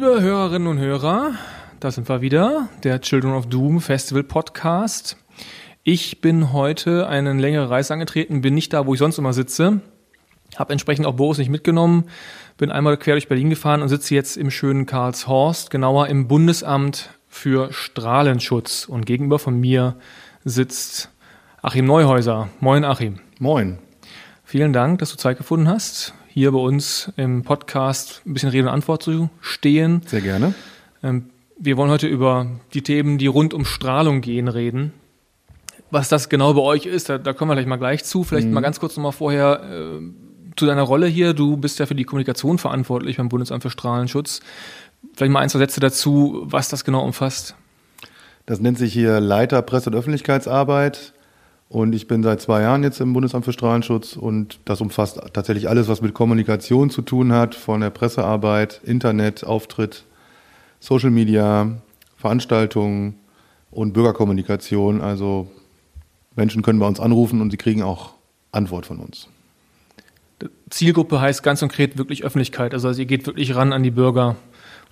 Liebe Hörerinnen und Hörer, da sind wir wieder, der Children of Doom Festival Podcast. Ich bin heute eine längere Reise angetreten, bin nicht da, wo ich sonst immer sitze, habe entsprechend auch Boris nicht mitgenommen, bin einmal quer durch Berlin gefahren und sitze jetzt im schönen Karlshorst, genauer im Bundesamt für Strahlenschutz. Und gegenüber von mir sitzt Achim Neuhäuser. Moin, Achim. Moin. Vielen Dank, dass du Zeit gefunden hast, hier bei uns im Podcast ein bisschen Rede und Antwort zu stehen. Sehr gerne. Ähm, wir wollen heute über die Themen, die rund um Strahlung gehen, reden. Was das genau bei euch ist, da, da kommen wir gleich mal gleich zu. Vielleicht mhm. mal ganz kurz nochmal vorher äh, zu deiner Rolle hier. Du bist ja für die Kommunikation verantwortlich beim Bundesamt für Strahlenschutz. Vielleicht mal ein, zwei Sätze dazu, was das genau umfasst. Das nennt sich hier Leiter Presse- und Öffentlichkeitsarbeit. Und ich bin seit zwei Jahren jetzt im Bundesamt für Strahlenschutz und das umfasst tatsächlich alles, was mit Kommunikation zu tun hat, von der Pressearbeit, Internet, Auftritt, Social Media, Veranstaltungen und Bürgerkommunikation. Also Menschen können bei uns anrufen und sie kriegen auch Antwort von uns. Zielgruppe heißt ganz konkret wirklich Öffentlichkeit. Also, ihr geht wirklich ran an die Bürger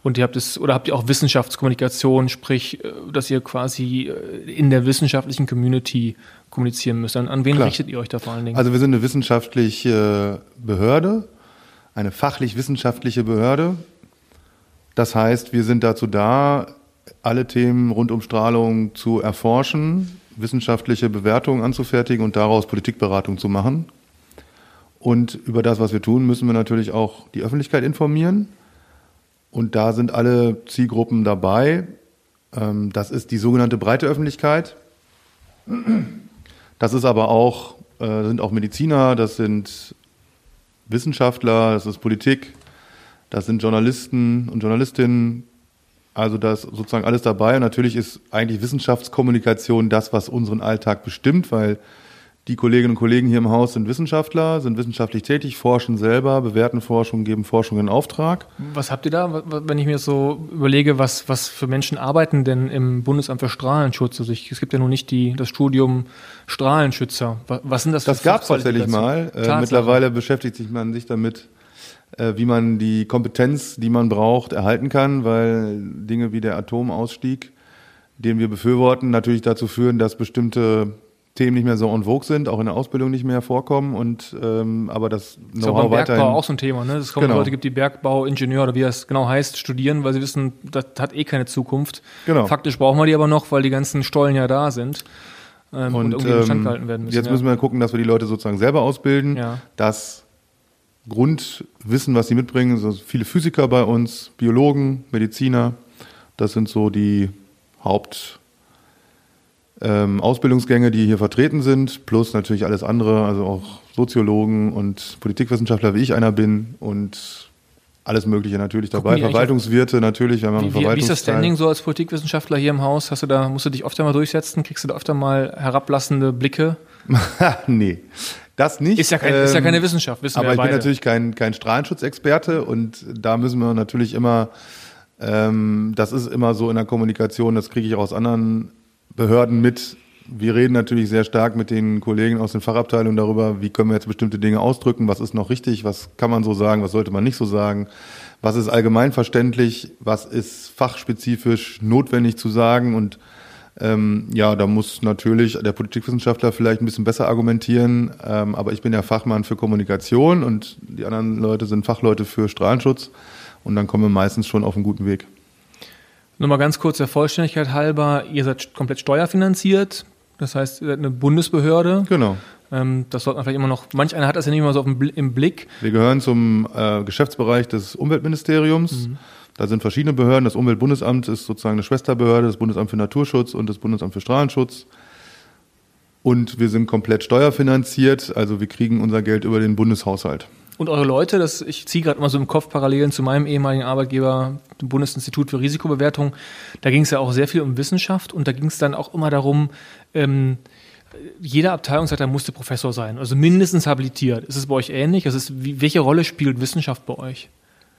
und ihr habt es, oder habt ihr auch Wissenschaftskommunikation, sprich, äh, dass ihr quasi äh, in der wissenschaftlichen Community kommunizieren müsst. An, an wen Klar. richtet ihr euch da vor allen Dingen? Also wir sind eine wissenschaftliche Behörde, eine fachlich-wissenschaftliche Behörde. Das heißt, wir sind dazu da, alle Themen rund um Strahlung zu erforschen, wissenschaftliche Bewertungen anzufertigen und daraus Politikberatung zu machen. Und über das, was wir tun, müssen wir natürlich auch die Öffentlichkeit informieren. Und da sind alle Zielgruppen dabei. Ähm, das ist die sogenannte breite Öffentlichkeit. Das ist aber auch, äh, sind auch Mediziner, das sind Wissenschaftler, das ist Politik, das sind Journalisten und Journalistinnen. Also da ist sozusagen alles dabei. Und natürlich ist eigentlich Wissenschaftskommunikation das, was unseren Alltag bestimmt, weil die Kolleginnen und Kollegen hier im Haus sind Wissenschaftler, sind wissenschaftlich tätig, forschen selber, bewerten Forschung, geben Forschung in Auftrag. Was habt ihr da, wenn ich mir so überlege, was, was für Menschen arbeiten denn im Bundesamt für Strahlenschutz? Also ich, es gibt ja nun nicht die, das Studium Strahlenschützer. Was sind das für Das gab es tatsächlich mal. Äh, mittlerweile beschäftigt sich man sich damit, äh, wie man die Kompetenz, die man braucht, erhalten kann, weil Dinge wie der Atomausstieg, den wir befürworten, natürlich dazu führen, dass bestimmte Themen nicht mehr so en vogue sind, auch in der Ausbildung nicht mehr vorkommen und ähm, aber das Know-how weiterhin. Bergbau auch so ein Thema, ne? Das kommen genau. Leute gibt, die Bergbauingenieur oder wie das genau heißt, studieren, weil sie wissen, das hat eh keine Zukunft. Genau. Faktisch brauchen wir die aber noch, weil die ganzen Stollen ja da sind. Ähm, und, und irgendwie ähm, gehalten werden müssen. Jetzt ja. müssen wir gucken, dass wir die Leute sozusagen selber ausbilden. Ja. Das Grundwissen, was sie mitbringen, also viele Physiker bei uns, Biologen, Mediziner, das sind so die Haupt ähm, Ausbildungsgänge, die hier vertreten sind, plus natürlich alles andere, also auch Soziologen und Politikwissenschaftler, wie ich einer bin und alles Mögliche natürlich dabei. Verwaltungswirte natürlich, wenn man wie, wie, wie ist das Standing so als Politikwissenschaftler hier im Haus? Hast du da, musst du dich öfter mal durchsetzen? Kriegst du da öfter mal herablassende Blicke? nee. Das nicht. Ist ja, kein, ähm, ist ja keine ähm, Wissenschaft, wissen aber wir Aber ich bin natürlich kein, kein Strahlenschutzexperte und da müssen wir natürlich immer, ähm, das ist immer so in der Kommunikation, das kriege ich auch aus anderen Behörden mit. Wir reden natürlich sehr stark mit den Kollegen aus den Fachabteilungen darüber, wie können wir jetzt bestimmte Dinge ausdrücken, was ist noch richtig, was kann man so sagen, was sollte man nicht so sagen, was ist allgemeinverständlich, was ist fachspezifisch notwendig zu sagen und ähm, ja, da muss natürlich der Politikwissenschaftler vielleicht ein bisschen besser argumentieren, ähm, aber ich bin ja Fachmann für Kommunikation und die anderen Leute sind Fachleute für Strahlenschutz und dann kommen wir meistens schon auf einen guten Weg. Nur mal ganz kurz der Vollständigkeit halber, ihr seid komplett steuerfinanziert, das heißt, ihr seid eine Bundesbehörde. Genau. Ähm, das sollte man vielleicht immer noch, manch einer hat das ja nicht immer so im Blick. Wir gehören zum äh, Geschäftsbereich des Umweltministeriums. Mhm. Da sind verschiedene Behörden. Das Umweltbundesamt ist sozusagen eine Schwesterbehörde, das Bundesamt für Naturschutz und das Bundesamt für Strahlenschutz. Und wir sind komplett steuerfinanziert, also wir kriegen unser Geld über den Bundeshaushalt. Und eure Leute, das, ich ziehe gerade mal so im Kopf Parallelen zu meinem ehemaligen Arbeitgeber, dem Bundesinstitut für Risikobewertung, da ging es ja auch sehr viel um Wissenschaft und da ging es dann auch immer darum, ähm, jeder Abteilungsleiter musste Professor sein, also mindestens habilitiert. Ist es bei euch ähnlich? Also ist, welche Rolle spielt Wissenschaft bei euch?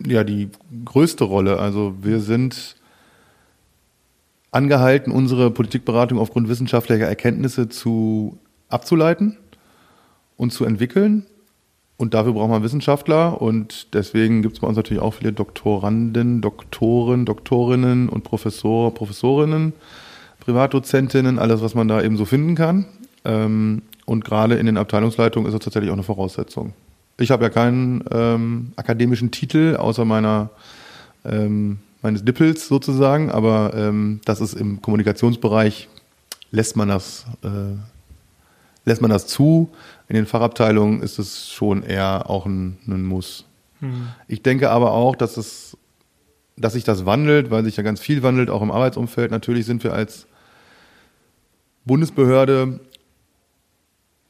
Ja, die größte Rolle. Also wir sind angehalten, unsere Politikberatung aufgrund wissenschaftlicher Erkenntnisse zu abzuleiten und zu entwickeln Und dafür braucht man Wissenschaftler und deswegen gibt es bei uns natürlich auch viele Doktoranden, Doktoren, Doktorinnen und Professor, Professorinnen, Privatdozentinnen, alles, was man da eben so finden kann. Ähm, und gerade in den Abteilungsleitungen ist das tatsächlich auch eine Voraussetzung. Ich habe ja keinen ähm, akademischen Titel außer meiner ähm, meines Nippels sozusagen, aber ähm, das ist im Kommunikationsbereich lässt man das äh, lässt man das zu. In den Fachabteilungen ist es schon eher auch ein, ein Muss. Mhm. Ich denke aber auch, dass es dass sich das wandelt, weil sich ja ganz viel wandelt, auch im Arbeitsumfeld. Natürlich sind wir als Bundesbehörde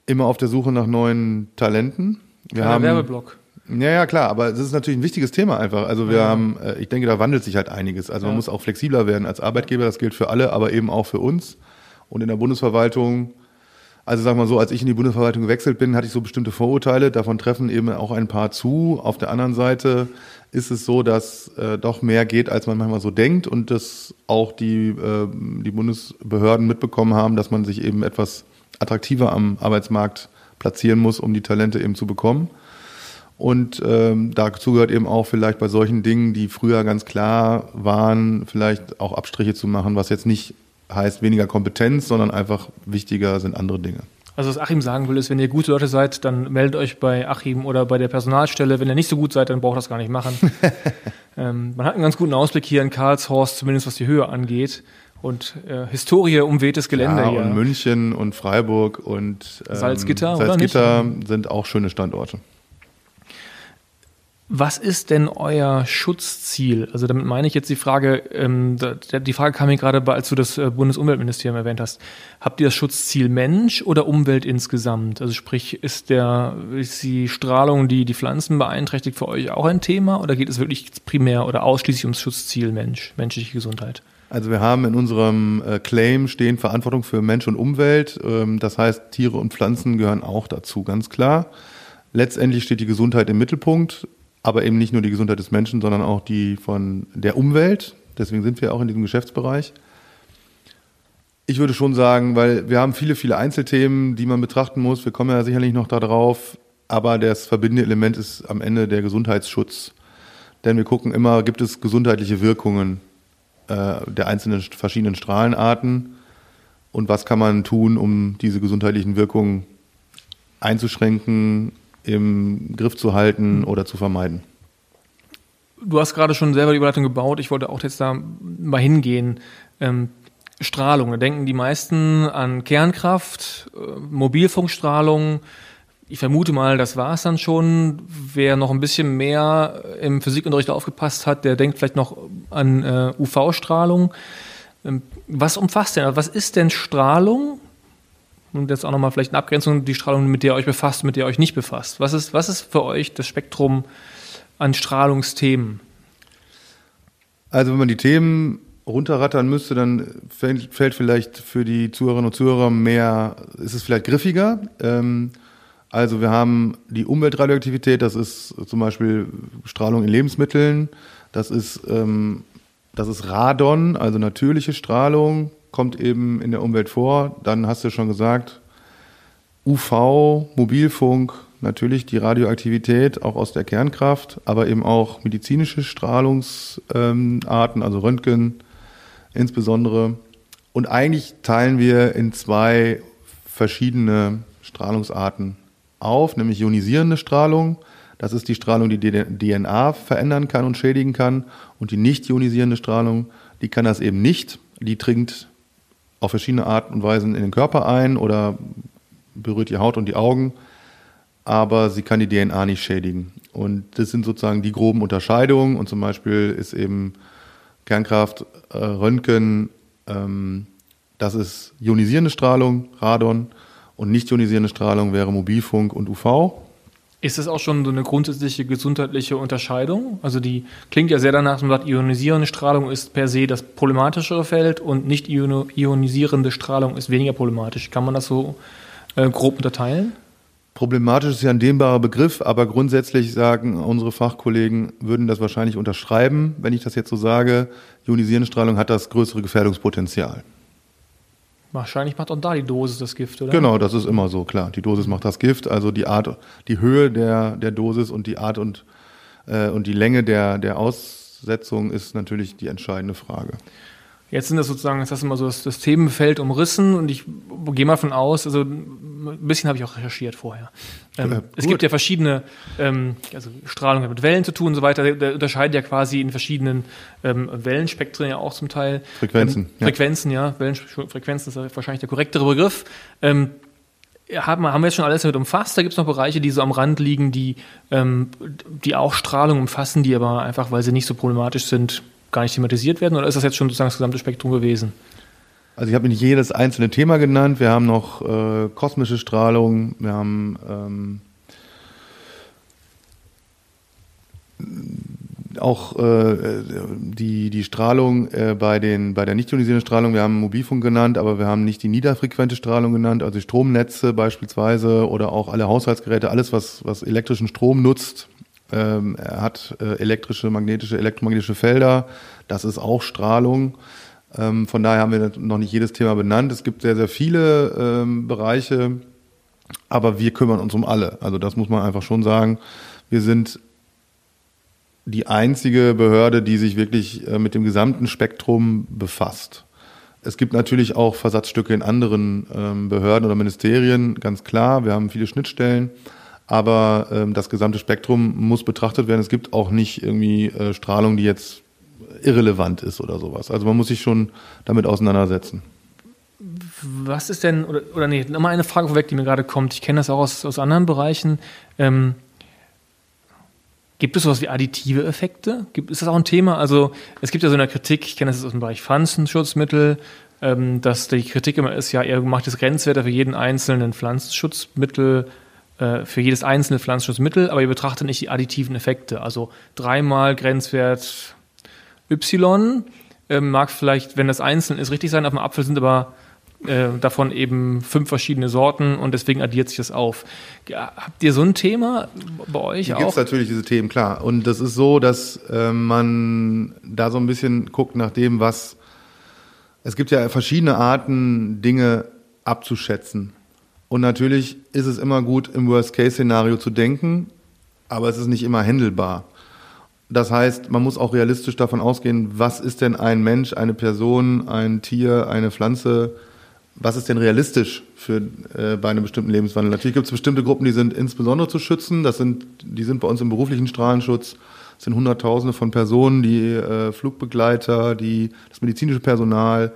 immer auf der Suche nach neuen Talenten. Wir Kleiner haben Werbeblock. Ja, ja, klar, aber es ist natürlich ein wichtiges Thema einfach. Also wir ja. haben, äh, ich denke, da wandelt sich halt einiges. Also ja. man muss auch flexibler werden als Arbeitgeber, das gilt für alle, aber eben auch für uns. Und in der Bundesverwaltung, also sag mal so, als ich in die Bundesverwaltung gewechselt bin, hatte ich so bestimmte Vorurteile, davon treffen eben auch ein paar zu. Auf der anderen Seite ist es so, dass äh, doch mehr geht, als man manchmal so denkt und dass auch die, äh, die Bundesbehörden mitbekommen haben, dass man sich eben etwas attraktiver am Arbeitsmarkt platzieren muss, um die Talente eben zu bekommen. Und ähm, dazu gehört eben auch vielleicht bei solchen Dingen, die früher ganz klar waren, vielleicht auch Abstriche zu machen, was jetzt nicht heißt weniger Kompetenz, sondern einfach wichtiger sind andere Dinge. Also was Achim sagen will, ist, wenn ihr gute Leute seid, dann meldet euch bei Achim oder bei der Personalstelle. Wenn ihr nicht so gut seid, dann braucht das gar nicht machen. ähm, man hat einen ganz guten Ausblick hier in Karlshorst, zumindest was die Höhe angeht. Und äh, Historie umwehtes Gelände ja, hier. Und München und Freiburg und ähm, Salzgitter, Salzgitter sind auch schöne Standorte. Was ist denn euer Schutzziel? Also damit meine ich jetzt die Frage, ähm, die Frage kam mir gerade, als du das äh, Bundesumweltministerium erwähnt hast. Habt ihr das Schutzziel Mensch oder Umwelt insgesamt? Also sprich, ist der ist die Strahlung, die die Pflanzen beeinträchtigt, für euch auch ein Thema oder geht es wirklich primär oder ausschließlich ums Schutzziel Mensch, menschliche Gesundheit? Also wir haben in unserem äh, Claim stehen Verantwortung für Mensch und Umwelt. Ähm, das heißt, Tiere und Pflanzen gehören auch dazu, ganz klar. Letztendlich steht die Gesundheit im Mittelpunkt aber eben nicht nur die Gesundheit des Menschen, sondern auch die von der Umwelt. Deswegen sind wir auch in diesem Geschäftsbereich. Ich würde schon sagen, weil wir haben viele, viele Einzelthemen, die man betrachten muss. Wir kommen ja sicherlich noch darauf. Aber das verbindende Element ist am Ende der Gesundheitsschutz. Denn wir gucken immer, gibt es gesundheitliche Wirkungen äh, der einzelnen verschiedenen Strahlenarten und was kann man tun, um diese gesundheitlichen Wirkungen einzuschränken, im Griff zu halten oder zu vermeiden. Du hast gerade schon selber die Überleitung gebaut. Ich wollte auch jetzt da mal hingehen. Ähm, Strahlung. Da denken die meisten an Kernkraft, äh, Mobilfunkstrahlung. Ich vermute mal, das war es dann schon. Wer noch ein bisschen mehr im Physikunterricht aufgepasst hat, der denkt vielleicht noch an äh, UV-Strahlung. Ähm, was umfasst denn? Was ist denn Strahlung? Und jetzt auch nochmal vielleicht eine Abgrenzung, die Strahlung, mit der ihr euch befasst, mit der ihr euch nicht befasst. Was ist, was ist für euch das Spektrum an Strahlungsthemen? Also wenn man die Themen runterrattern müsste, dann fällt, vielleicht für die Zuhörerinnen und Zuhörer mehr, ist es vielleicht griffiger. Ähm, also wir haben die Umweltradioaktivität, das ist zum Beispiel Strahlung in Lebensmitteln, das ist, ähm, das ist Radon, also natürliche Strahlung, kommt eben in der Umwelt vor. Dann hast du schon gesagt, UV, Mobilfunk, natürlich die Radioaktivität auch aus der Kernkraft, aber eben auch medizinische Strahlungsarten, also Röntgen insbesondere. Und eigentlich teilen wir in zwei verschiedene Strahlungsarten auf, nämlich ionisierende Strahlung. Das ist die Strahlung, die DNA verändern kann und schädigen kann. Und die nicht ionisierende Strahlung, die kann das eben nicht. Die dringt auf verschiedene Arten und Weisen in den Körper ein oder berührt die Haut und die Augen, aber sie kann die DNA nicht schädigen. Und das sind sozusagen die groben Unterscheidungen. Und zum Beispiel ist eben Kernkraft, äh, Röntgen, ähm, das ist ionisierende Strahlung, Radon, und nicht ionisierende Strahlung wäre Mobilfunk und UV. Ist das auch schon so eine grundsätzliche gesundheitliche Unterscheidung? Also die klingt ja sehr danach, dass man sagt, ionisierende Strahlung ist per se das problematischere Feld und nicht ionisierende Strahlung ist weniger problematisch. Kann man das so äh, grob unterteilen? Problematisch ist ja ein dehnbarer Begriff, aber grundsätzlich sagen unsere Fachkollegen, würden das wahrscheinlich unterschreiben, wenn ich das jetzt so sage. Ionisierende Strahlung hat das größere Gefährdungspotenzial. Wahrscheinlich macht auch da die Dosis das Gift, oder? Genau, das ist immer so, klar. Die Dosis macht das Gift, also die Art, die Höhe der, der Dosis und die Art und, äh, und die Länge der, der Aussetzung ist natürlich die entscheidende Frage. Jetzt sind das sozusagen, jetzt hast du mal so das, das Themenfeld umrissen und ich gehe mal von aus, also ein bisschen habe ich auch recherchiert vorher. Ähm, ja, es gibt ja verschiedene, ähm, also Strahlung hat mit Wellen zu tun und so weiter, der unterscheidet ja quasi in verschiedenen ähm, Wellenspektren ja auch zum Teil. Frequenzen. Ähm, ja. Frequenzen, ja. Wellenfrequenzen ist wahrscheinlich der korrektere Begriff. Ähm, haben, haben wir jetzt schon alles damit umfasst? Da gibt es noch Bereiche, die so am Rand liegen, die, ähm, die auch Strahlung umfassen, die aber einfach, weil sie nicht so problematisch sind, gar nicht thematisiert werden? Oder ist das jetzt schon sozusagen das gesamte Spektrum gewesen? Also ich habe nicht jedes einzelne Thema genannt. Wir haben noch äh, kosmische Strahlung, wir haben ähm, auch äh, die, die Strahlung äh, bei, den, bei der nicht ionisierenden Strahlung, wir haben Mobilfunk genannt, aber wir haben nicht die niederfrequente Strahlung genannt, also Stromnetze beispielsweise oder auch alle Haushaltsgeräte, alles, was, was elektrischen Strom nutzt, ähm, hat äh, elektrische, magnetische, elektromagnetische Felder. Das ist auch Strahlung. Ähm, von daher haben wir noch nicht jedes Thema benannt. Es gibt sehr, sehr viele ähm, Bereiche, aber wir kümmern uns um alle. Also das muss man einfach schon sagen. Wir sind die einzige Behörde, die sich wirklich äh, mit dem gesamten Spektrum befasst. Es gibt natürlich auch Versatzstücke in anderen ähm, Behörden oder Ministerien, ganz klar. Wir haben viele Schnittstellen aber ähm, das gesamte Spektrum muss betrachtet werden. Es gibt auch nicht irgendwie äh, Strahlung, die jetzt irrelevant ist oder sowas. Also man muss sich schon damit auseinandersetzen. Was ist denn, oder, oder nee, nochmal eine Frage vorweg, die mir gerade kommt. Ich kenne das auch aus, aus anderen Bereichen. Ähm, gibt es sowas wie additive Effekte? Gibt, ist das auch ein Thema? Also es gibt ja so eine Kritik, ich kenne das aus dem Bereich Pflanzenschutzmittel, ähm, dass die Kritik immer ist, ja, ihr macht das Grenzwerte für jeden einzelnen Pflanzenschutzmittel äh, für jedes einzelne Pflanzenschutzmittel, aber ihr betrachtet nicht die additiven Effekte. Also dreimal Grenzwert Y ähm, mag vielleicht, wenn das einzeln ist, richtig sein. Auf dem Apfel sind aber äh, davon eben fünf verschiedene Sorten und deswegen addiert sich das auf. Ja, habt ihr so ein Thema bei euch auch? Gibt natürlich diese Themen, klar. Und das ist so, dass äh, man da so ein bisschen guckt nach dem, was es gibt ja verschiedene Arten, Dinge abzuschätzen. Und natürlich ist es immer gut, im Worst-Case-Szenario zu denken, aber es ist nicht immer handelbar. Das heißt, man muss auch realistisch davon ausgehen, was ist denn ein Mensch, eine Person, ein Tier, eine Pflanze, was ist denn realistisch für, äh, bei einem bestimmten Lebenswandel? Natürlich gibt es bestimmte Gruppen, die sind insbesondere zu schützen. Das sind, die sind bei uns im beruflichen Strahlenschutz. Das sind Hunderttausende von Personen, die äh, Flugbegleiter, die, das medizinische Personal,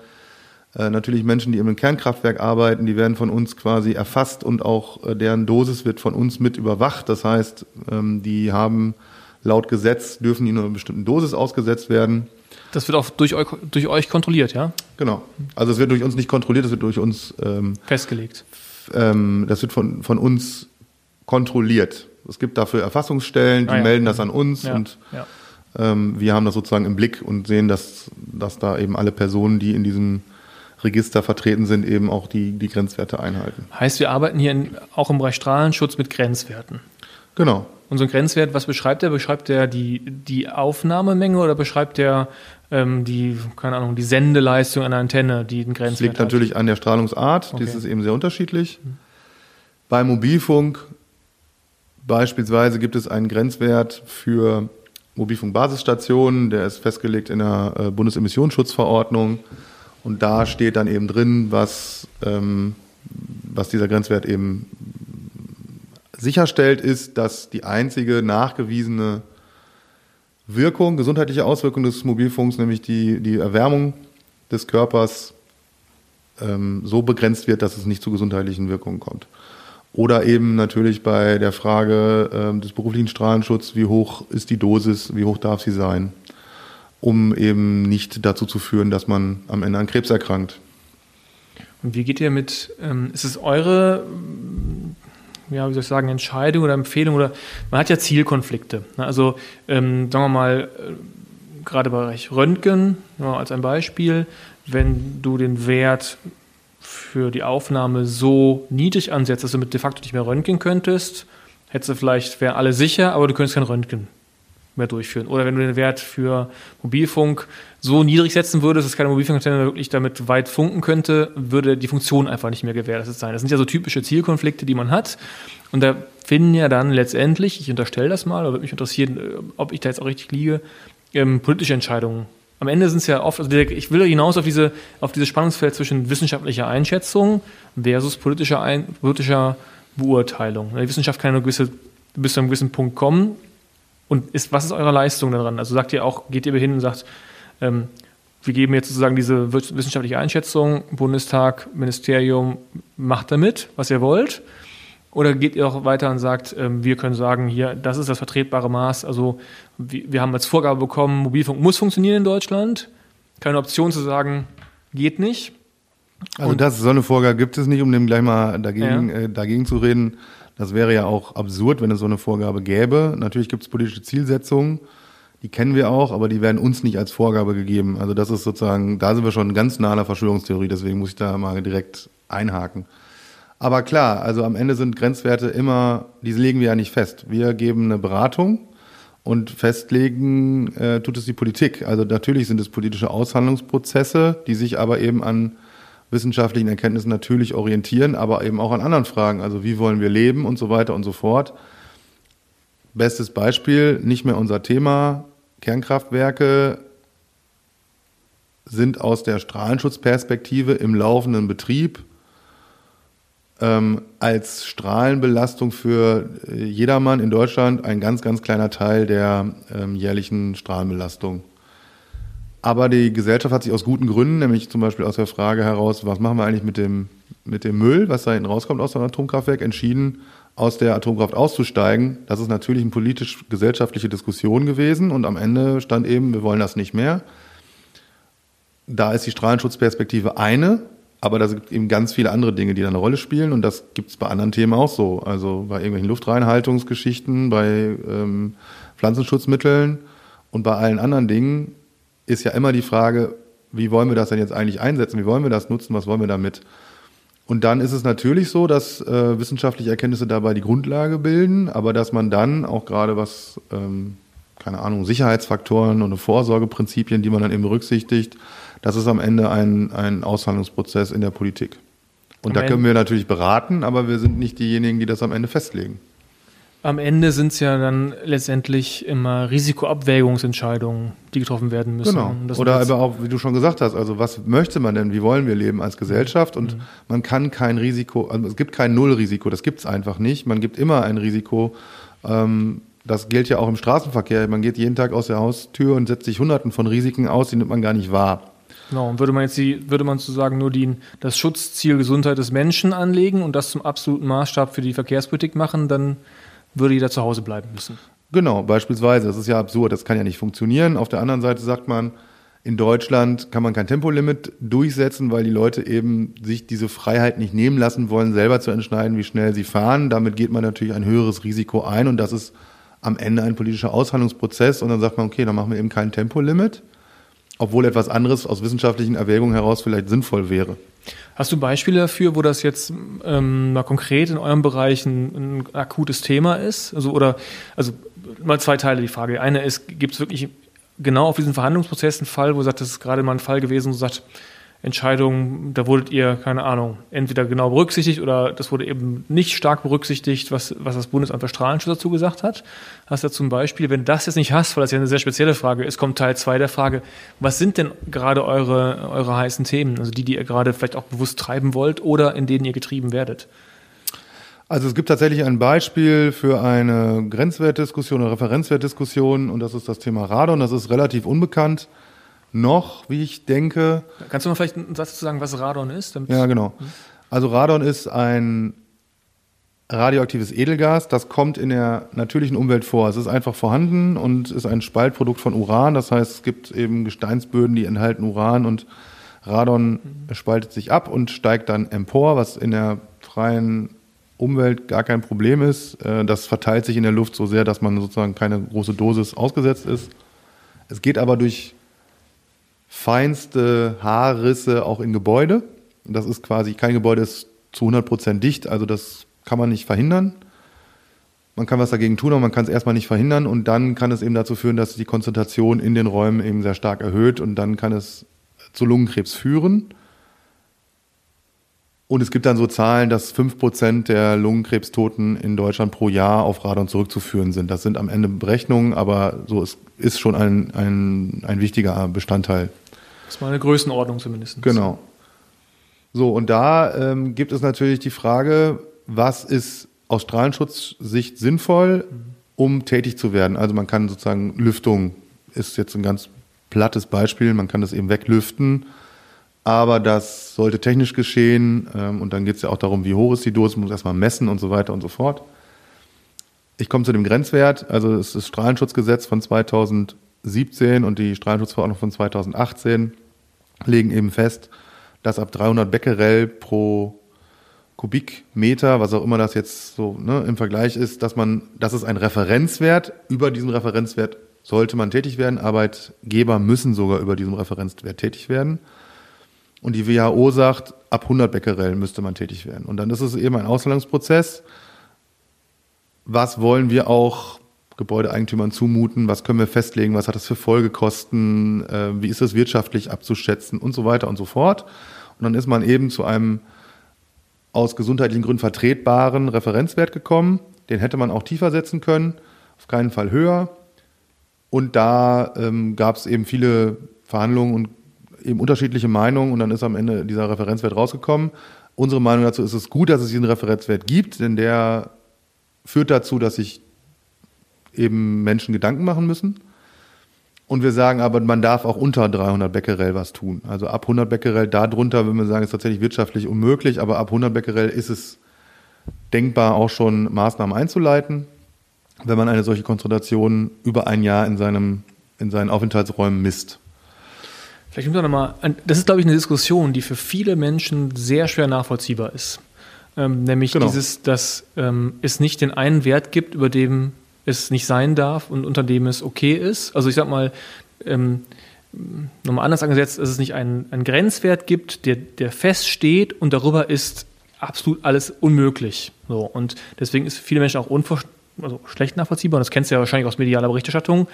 äh, natürlich Menschen, die im Kernkraftwerk arbeiten, die werden von uns quasi erfasst und auch äh, deren Dosis wird von uns mit überwacht. Das heißt, ähm, die haben laut Gesetz, dürfen die nur einer bestimmten Dosis ausgesetzt werden. Das wird auch durch euch, durch euch kontrolliert, ja? Genau. Also es wird durch uns nicht kontrolliert, es wird durch uns ähm, festgelegt. Ähm, das wird von, von uns kontrolliert. Es gibt dafür Erfassungsstellen, die ah, ja. melden das an uns ja. und ja. Ähm, wir haben das sozusagen im Blick und sehen, dass, dass da eben alle Personen, die in diesem Register vertreten sind, eben auch die, die Grenzwerte einhalten. Heißt, wir arbeiten hier in, auch im Bereich Strahlenschutz mit Grenzwerten. Genau. Und so ein Grenzwert, was beschreibt der? Beschreibt der die, die Aufnahmemenge oder beschreibt der ähm, die, keine Ahnung, die Sendeleistung einer Antenne, die den Grenzwert Das liegt hat? natürlich an der Strahlungsart, okay. das ist eben sehr unterschiedlich. Mhm. Bei Mobilfunk beispielsweise gibt es einen Grenzwert für Mobilfunkbasisstationen, der ist festgelegt in der äh, Bundesemissionsschutzverordnung. Und da steht dann eben drin, was, ähm, was dieser Grenzwert eben sicherstellt, ist, dass die einzige nachgewiesene Wirkung, gesundheitliche Auswirkung des Mobilfunks, nämlich die, die Erwärmung des Körpers, ähm, so begrenzt wird, dass es nicht zu gesundheitlichen Wirkungen kommt. Oder eben natürlich bei der Frage ähm, des beruflichen Strahlenschutzes, wie hoch ist die Dosis, wie hoch darf sie sein um eben nicht dazu zu führen, dass man am Ende an Krebs erkrankt. Und wie geht ihr mit, ähm, ist es eure, ja, wie soll ich sagen, Entscheidung oder Empfehlung oder man hat ja Zielkonflikte. Ne? Also ähm, sagen wir mal, äh, gerade bei Bereich Röntgen ja, als ein Beispiel, wenn du den Wert für die Aufnahme so niedrig ansetzt, dass du mit de facto nicht mehr röntgen könntest, hättest du vielleicht, wären alle sicher, aber du könntest kein Röntgen mehr durchführen. Oder wenn du den Wert für Mobilfunk so niedrig setzen würdest, dass keine Mobilfunkantenne wirklich damit weit funken könnte, würde die Funktion einfach nicht mehr gewährleistet sein. Das sind ja so typische Zielkonflikte, die man hat. Und da finden ja dann letztendlich, ich unterstelle das mal, aber würde mich interessieren, äh, ob ich da jetzt auch richtig liege, ähm, politische Entscheidungen. Am Ende sind es ja oft, also ich will hinaus auf diese, auf dieses Spannungsfeld zwischen wissenschaftlicher Einschätzung versus politischer, Ein, politischer Beurteilung. Die Wissenschaft kann nur gewisse, bis zu einem gewissen Punkt kommen. Und ist, was ist eure Leistung daran? Also sagt ihr auch, geht ihr hin und sagt, ähm, wir geben jetzt sozusagen diese wissenschaftliche Einschätzung, Bundestag, Ministerium, macht damit, was ihr wollt. Oder geht ihr auch weiter und sagt, ähm, wir können sagen, hier, das ist das vertretbare Maß. Also wir, wir haben als Vorgabe bekommen, Mobilfunk muss funktionieren in Deutschland. Keine Option zu sagen, geht nicht. Also das, so eine Vorgabe gibt es nicht, um dem gleich mal dagegen, ja. äh, dagegen zu reden. Das wäre ja auch absurd, wenn es so eine Vorgabe gäbe. Natürlich gibt es politische Zielsetzungen, die kennen wir auch, aber die werden uns nicht als Vorgabe gegeben. Also das ist sozusagen, da sind wir schon ganz nah an der Verschwörungstheorie, deswegen muss ich da mal direkt einhaken. Aber klar, also am Ende sind Grenzwerte immer, diese legen wir ja nicht fest. Wir geben eine Beratung und festlegen äh, tut es die Politik. Also natürlich sind es politische Aushandlungsprozesse, die sich aber eben an wissenschaftlichen Erkenntnissen natürlich orientieren, aber eben auch an anderen Fragen. Also wie wollen wir leben und so weiter und so fort. Bestes Beispiel, nicht mehr unser Thema. Kernkraftwerke sind aus der Strahlenschutzperspektive im laufenden Betrieb ähm, als Strahlenbelastung für äh, jedermann in Deutschland ein ganz, ganz kleiner Teil der ähm, jährlichen Strahlenbelastung. Aber die Gesellschaft hat sich aus guten Gründen, nämlich zum Beispiel aus der Frage heraus, was machen wir eigentlich mit dem, mit dem Müll, was da hinten rauskommt aus einem Atomkraftwerk, entschieden, aus der Atomkraft auszusteigen. Das ist natürlich eine politisch-gesellschaftliche Diskussion gewesen und am Ende stand eben, wir wollen das nicht mehr. Da ist die Strahlenschutzperspektive eine, aber da sind eben ganz viele andere Dinge, die da eine Rolle spielen und das gibt es bei anderen Themen auch so. Also bei irgendwelchen Luftreinhaltungsgeschichten, bei ähm, Pflanzenschutzmitteln und bei allen anderen Dingen ist ja immer die Frage, wie wollen wir das denn jetzt eigentlich einsetzen? Wie wollen wir das nutzen? Was wollen wir damit? Und dann ist es natürlich so, dass äh, wissenschaftliche Erkenntnisse dabei die Grundlage bilden, aber dass man dann auch gerade was, ähm, keine Ahnung, Sicherheitsfaktoren und Vorsorgeprinzipien, die man dann eben berücksichtigt, das ist am Ende ein, ein Aushandlungsprozess in der Politik. Und am da können wir natürlich beraten, aber wir sind nicht diejenigen, die das am Ende festlegen. Am Ende sind es ja dann letztendlich immer Risikoabwägungsentscheidungen, die getroffen werden müssen. Genau. Oder aber auch, wie du schon gesagt hast, also was möchte man denn, wie wollen wir leben als Gesellschaft? Und mhm. man kann kein Risiko, also es gibt kein Nullrisiko, das gibt es einfach nicht. Man gibt immer ein Risiko. Ähm, das gilt ja auch im Straßenverkehr. Man geht jeden Tag aus der Haustür und setzt sich Hunderten von Risiken aus, die nimmt man gar nicht wahr. Genau, und würde man jetzt die, würde man sozusagen nur die, das Schutzziel Gesundheit des Menschen anlegen und das zum absoluten Maßstab für die Verkehrspolitik machen, dann würde jeder zu Hause bleiben müssen. Genau, beispielsweise. Das ist ja absurd, das kann ja nicht funktionieren. Auf der anderen Seite sagt man, in Deutschland kann man kein Tempolimit durchsetzen, weil die Leute eben sich diese Freiheit nicht nehmen lassen wollen, selber zu entscheiden, wie schnell sie fahren. Damit geht man natürlich ein höheres Risiko ein und das ist am Ende ein politischer Aushandlungsprozess und dann sagt man, okay, dann machen wir eben kein Tempolimit obwohl etwas anderes aus wissenschaftlichen Erwägungen heraus vielleicht sinnvoll wäre. Hast du Beispiele dafür, wo das jetzt ähm, mal konkret in eurem Bereich ein, ein, akutes Thema ist? Also oder also mal zwei Teile die Frage. Die eine ist, gibt es wirklich genau auf diesen Verhandlungsprozess einen Fall, wo sagt, das ist gerade mal ein Fall gewesen, wo sagt, Entscheidungen, da wurdet ihr, keine Ahnung, entweder genau berücksichtigt oder das wurde eben nicht stark berücksichtigt, was, was das Bundesamt für Strahlenschutz dazu gesagt hat. Hast du zum Beispiel, wenn das jetzt nicht hast, weil das ja eine sehr spezielle Frage ist, kommt Teil zwei der Frage, was sind denn gerade eure, eure heißen Themen, also die, die ihr gerade vielleicht auch bewusst treiben wollt oder in denen ihr getrieben werdet? Also es gibt tatsächlich ein Beispiel für eine Grenzwertdiskussion oder Referenzwertdiskussion und das ist das Thema Radon. Das ist relativ unbekannt noch, wie ich denke. Kannst du mal vielleicht einen Satz zu sagen, was Radon ist? Ja, genau. Also Radon ist ein radioaktives Edelgas, das kommt in der natürlichen Umwelt vor. Es ist einfach vorhanden und ist ein Spaltprodukt von Uran. Das heißt, es gibt eben Gesteinsböden, die enthalten Uran und Radon mhm. spaltet sich ab und steigt dann empor, was in der freien Umwelt gar kein Problem ist. Äh, das verteilt sich in der Luft so sehr, dass man sozusagen keine große Dosis ausgesetzt ist. Es geht aber durch feinste Haarrisse auch in Gebäude. Das ist quasi, kein Gebäude ist zu 100 Prozent dicht, also das kann man nicht verhindern. Man kann was dagegen tun, aber man kann es erstmal nicht verhindern und dann kann es eben dazu führen, dass die Konzentration in den Räumen eben sehr stark erhöht und dann kann es zu Lungenkrebs führen. Und es gibt dann so Zahlen, dass fünf Prozent der Lungenkrebstoten in Deutschland pro Jahr auf Radon zurückzuführen sind. Das sind am Ende Berechnungen, aber so ist, ist schon ein, ein, ein wichtiger Bestandteil. Das ist mal eine Größenordnung zumindest. Genau. So, und da ähm, gibt es natürlich die Frage, was ist aus Strahlenschutzsicht sinnvoll, um tätig zu werden? Also man kann sozusagen Lüftung ist jetzt ein ganz plattes Beispiel, man kann das eben weglüften aber das sollte technisch geschehen ähm, und dann geht es ja auch darum, wie hoch ist die Dosis, man muss erstmal messen und so weiter und so fort. Ich komme zu dem Grenzwert, also es ist das Strahlenschutzgesetz von 2017 und die Strahlenschutzverordnung von 2018 legen eben fest, dass ab 300 Becquerel pro Kubikmeter, was auch immer das jetzt so ne, im Vergleich ist, dass man, das ist ein Referenzwert. Über diesen Referenzwert sollte man tätig werden. Arbeitgeber müssen sogar über diesen Referenzwert tätig werden. Und die WHO sagt, ab 100 Becquerel müsste man tätig werden. Und dann ist es eben ein Aushandlungsprozess. Was wollen wir auch Gebäudeeigentümern zumuten? Was können wir festlegen? Was hat das für Folgekosten? Äh, wie ist das wirtschaftlich abzuschätzen? Und so weiter und so fort. Und dann ist man eben zu einem aus gesundheitlichen Gründen vertretbaren Referenzwert gekommen. Den hätte man auch tiefer setzen können, auf keinen Fall höher. Und da ähm, gab es eben viele Verhandlungen und eben unterschiedliche Meinungen und dann ist am Ende dieser Referenzwert rausgekommen. Unsere Meinung dazu ist es gut, dass es diesen Referenzwert gibt, denn der führt dazu, dass sich eben Menschen Gedanken machen müssen. Und wir sagen aber, man darf auch unter 300 Becquerel was tun. Also ab 100 Becquerel, darunter, wenn wir sagen, ist tatsächlich wirtschaftlich unmöglich, aber ab 100 Becquerel ist es denkbar, auch schon Maßnahmen einzuleiten, wenn man eine solche Konzentration über ein Jahr in, seinem, in seinen Aufenthaltsräumen misst. Vielleicht müssen wir nochmal, das ist, glaube ich, eine Diskussion, die für viele Menschen sehr schwer nachvollziehbar ist. Ähm, nämlich genau. dieses, dass ähm, es nicht den einen Wert gibt, über dem es nicht sein darf und unter dem es okay ist. Also ich sag mal, ähm, nochmal anders angesetzt, dass es nicht einen, einen Grenzwert gibt, der, der feststeht und darüber ist absolut alles unmöglich. So, und deswegen ist für viele Menschen auch also schlecht nachvollziehbar, und das kennst du ja wahrscheinlich aus medialer Berichterstattung,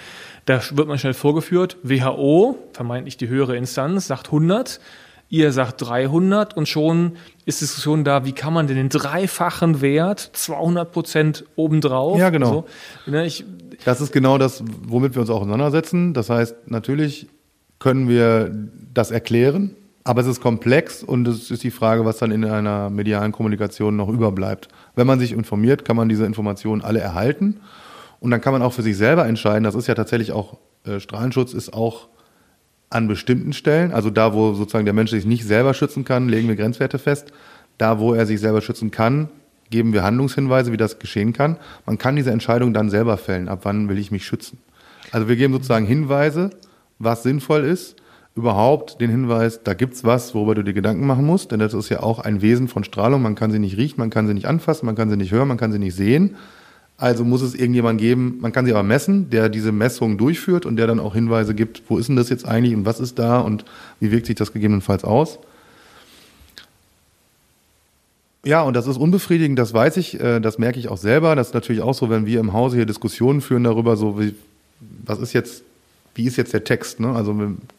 da wird man schnell vorgeführt, WHO, vermeintlich die höhere Instanz, sagt 100, ihr sagt 300 und schon ist Diskussion da, wie kann man denn den dreifachen Wert, 200 Prozent obendrauf? Ja, genau. So, ne, ich, das ist genau das, womit wir uns auch auseinandersetzen. Das heißt, natürlich können wir das erklären, aber es ist komplex und es ist die Frage, was dann in einer medialen Kommunikation noch überbleibt. Wenn man sich informiert, kann man diese Informationen alle erhalten und dann kann man auch für sich selber entscheiden. Das ist ja tatsächlich auch, äh, Strahlenschutz ist auch an bestimmten Stellen, also da, wo sozusagen der Mensch sich nicht selber schützen kann, legen wir Grenzwerte fest. Da, wo er sich selber schützen kann, geben wir Handlungshinweise, wie das geschehen kann. Man kann diese Entscheidung dann selber fällen, ab wann will ich mich schützen. Also wir geben sozusagen Hinweise, was sinnvoll ist überhaupt den Hinweis, da gibt's was, worüber du dir Gedanken machen musst, denn das ist ja auch ein Wesen von Strahlung. Man kann sie nicht riechen, man kann sie nicht anfassen, man kann sie nicht hören, man kann sie nicht sehen. Also muss es irgendjemand geben, man kann sie aber messen, der diese Messungen durchführt und der dann auch Hinweise gibt, wo ist denn das jetzt eigentlich und was ist da und wie wirkt sich das gegebenenfalls aus. Ja, und das ist unbefriedigend, das weiß ich, äh, das merke ich auch selber. Das ist natürlich auch so, wenn wir im Hause hier Diskussionen führen darüber, so wie, was ist jetzt wie ist jetzt der Text, ne? Also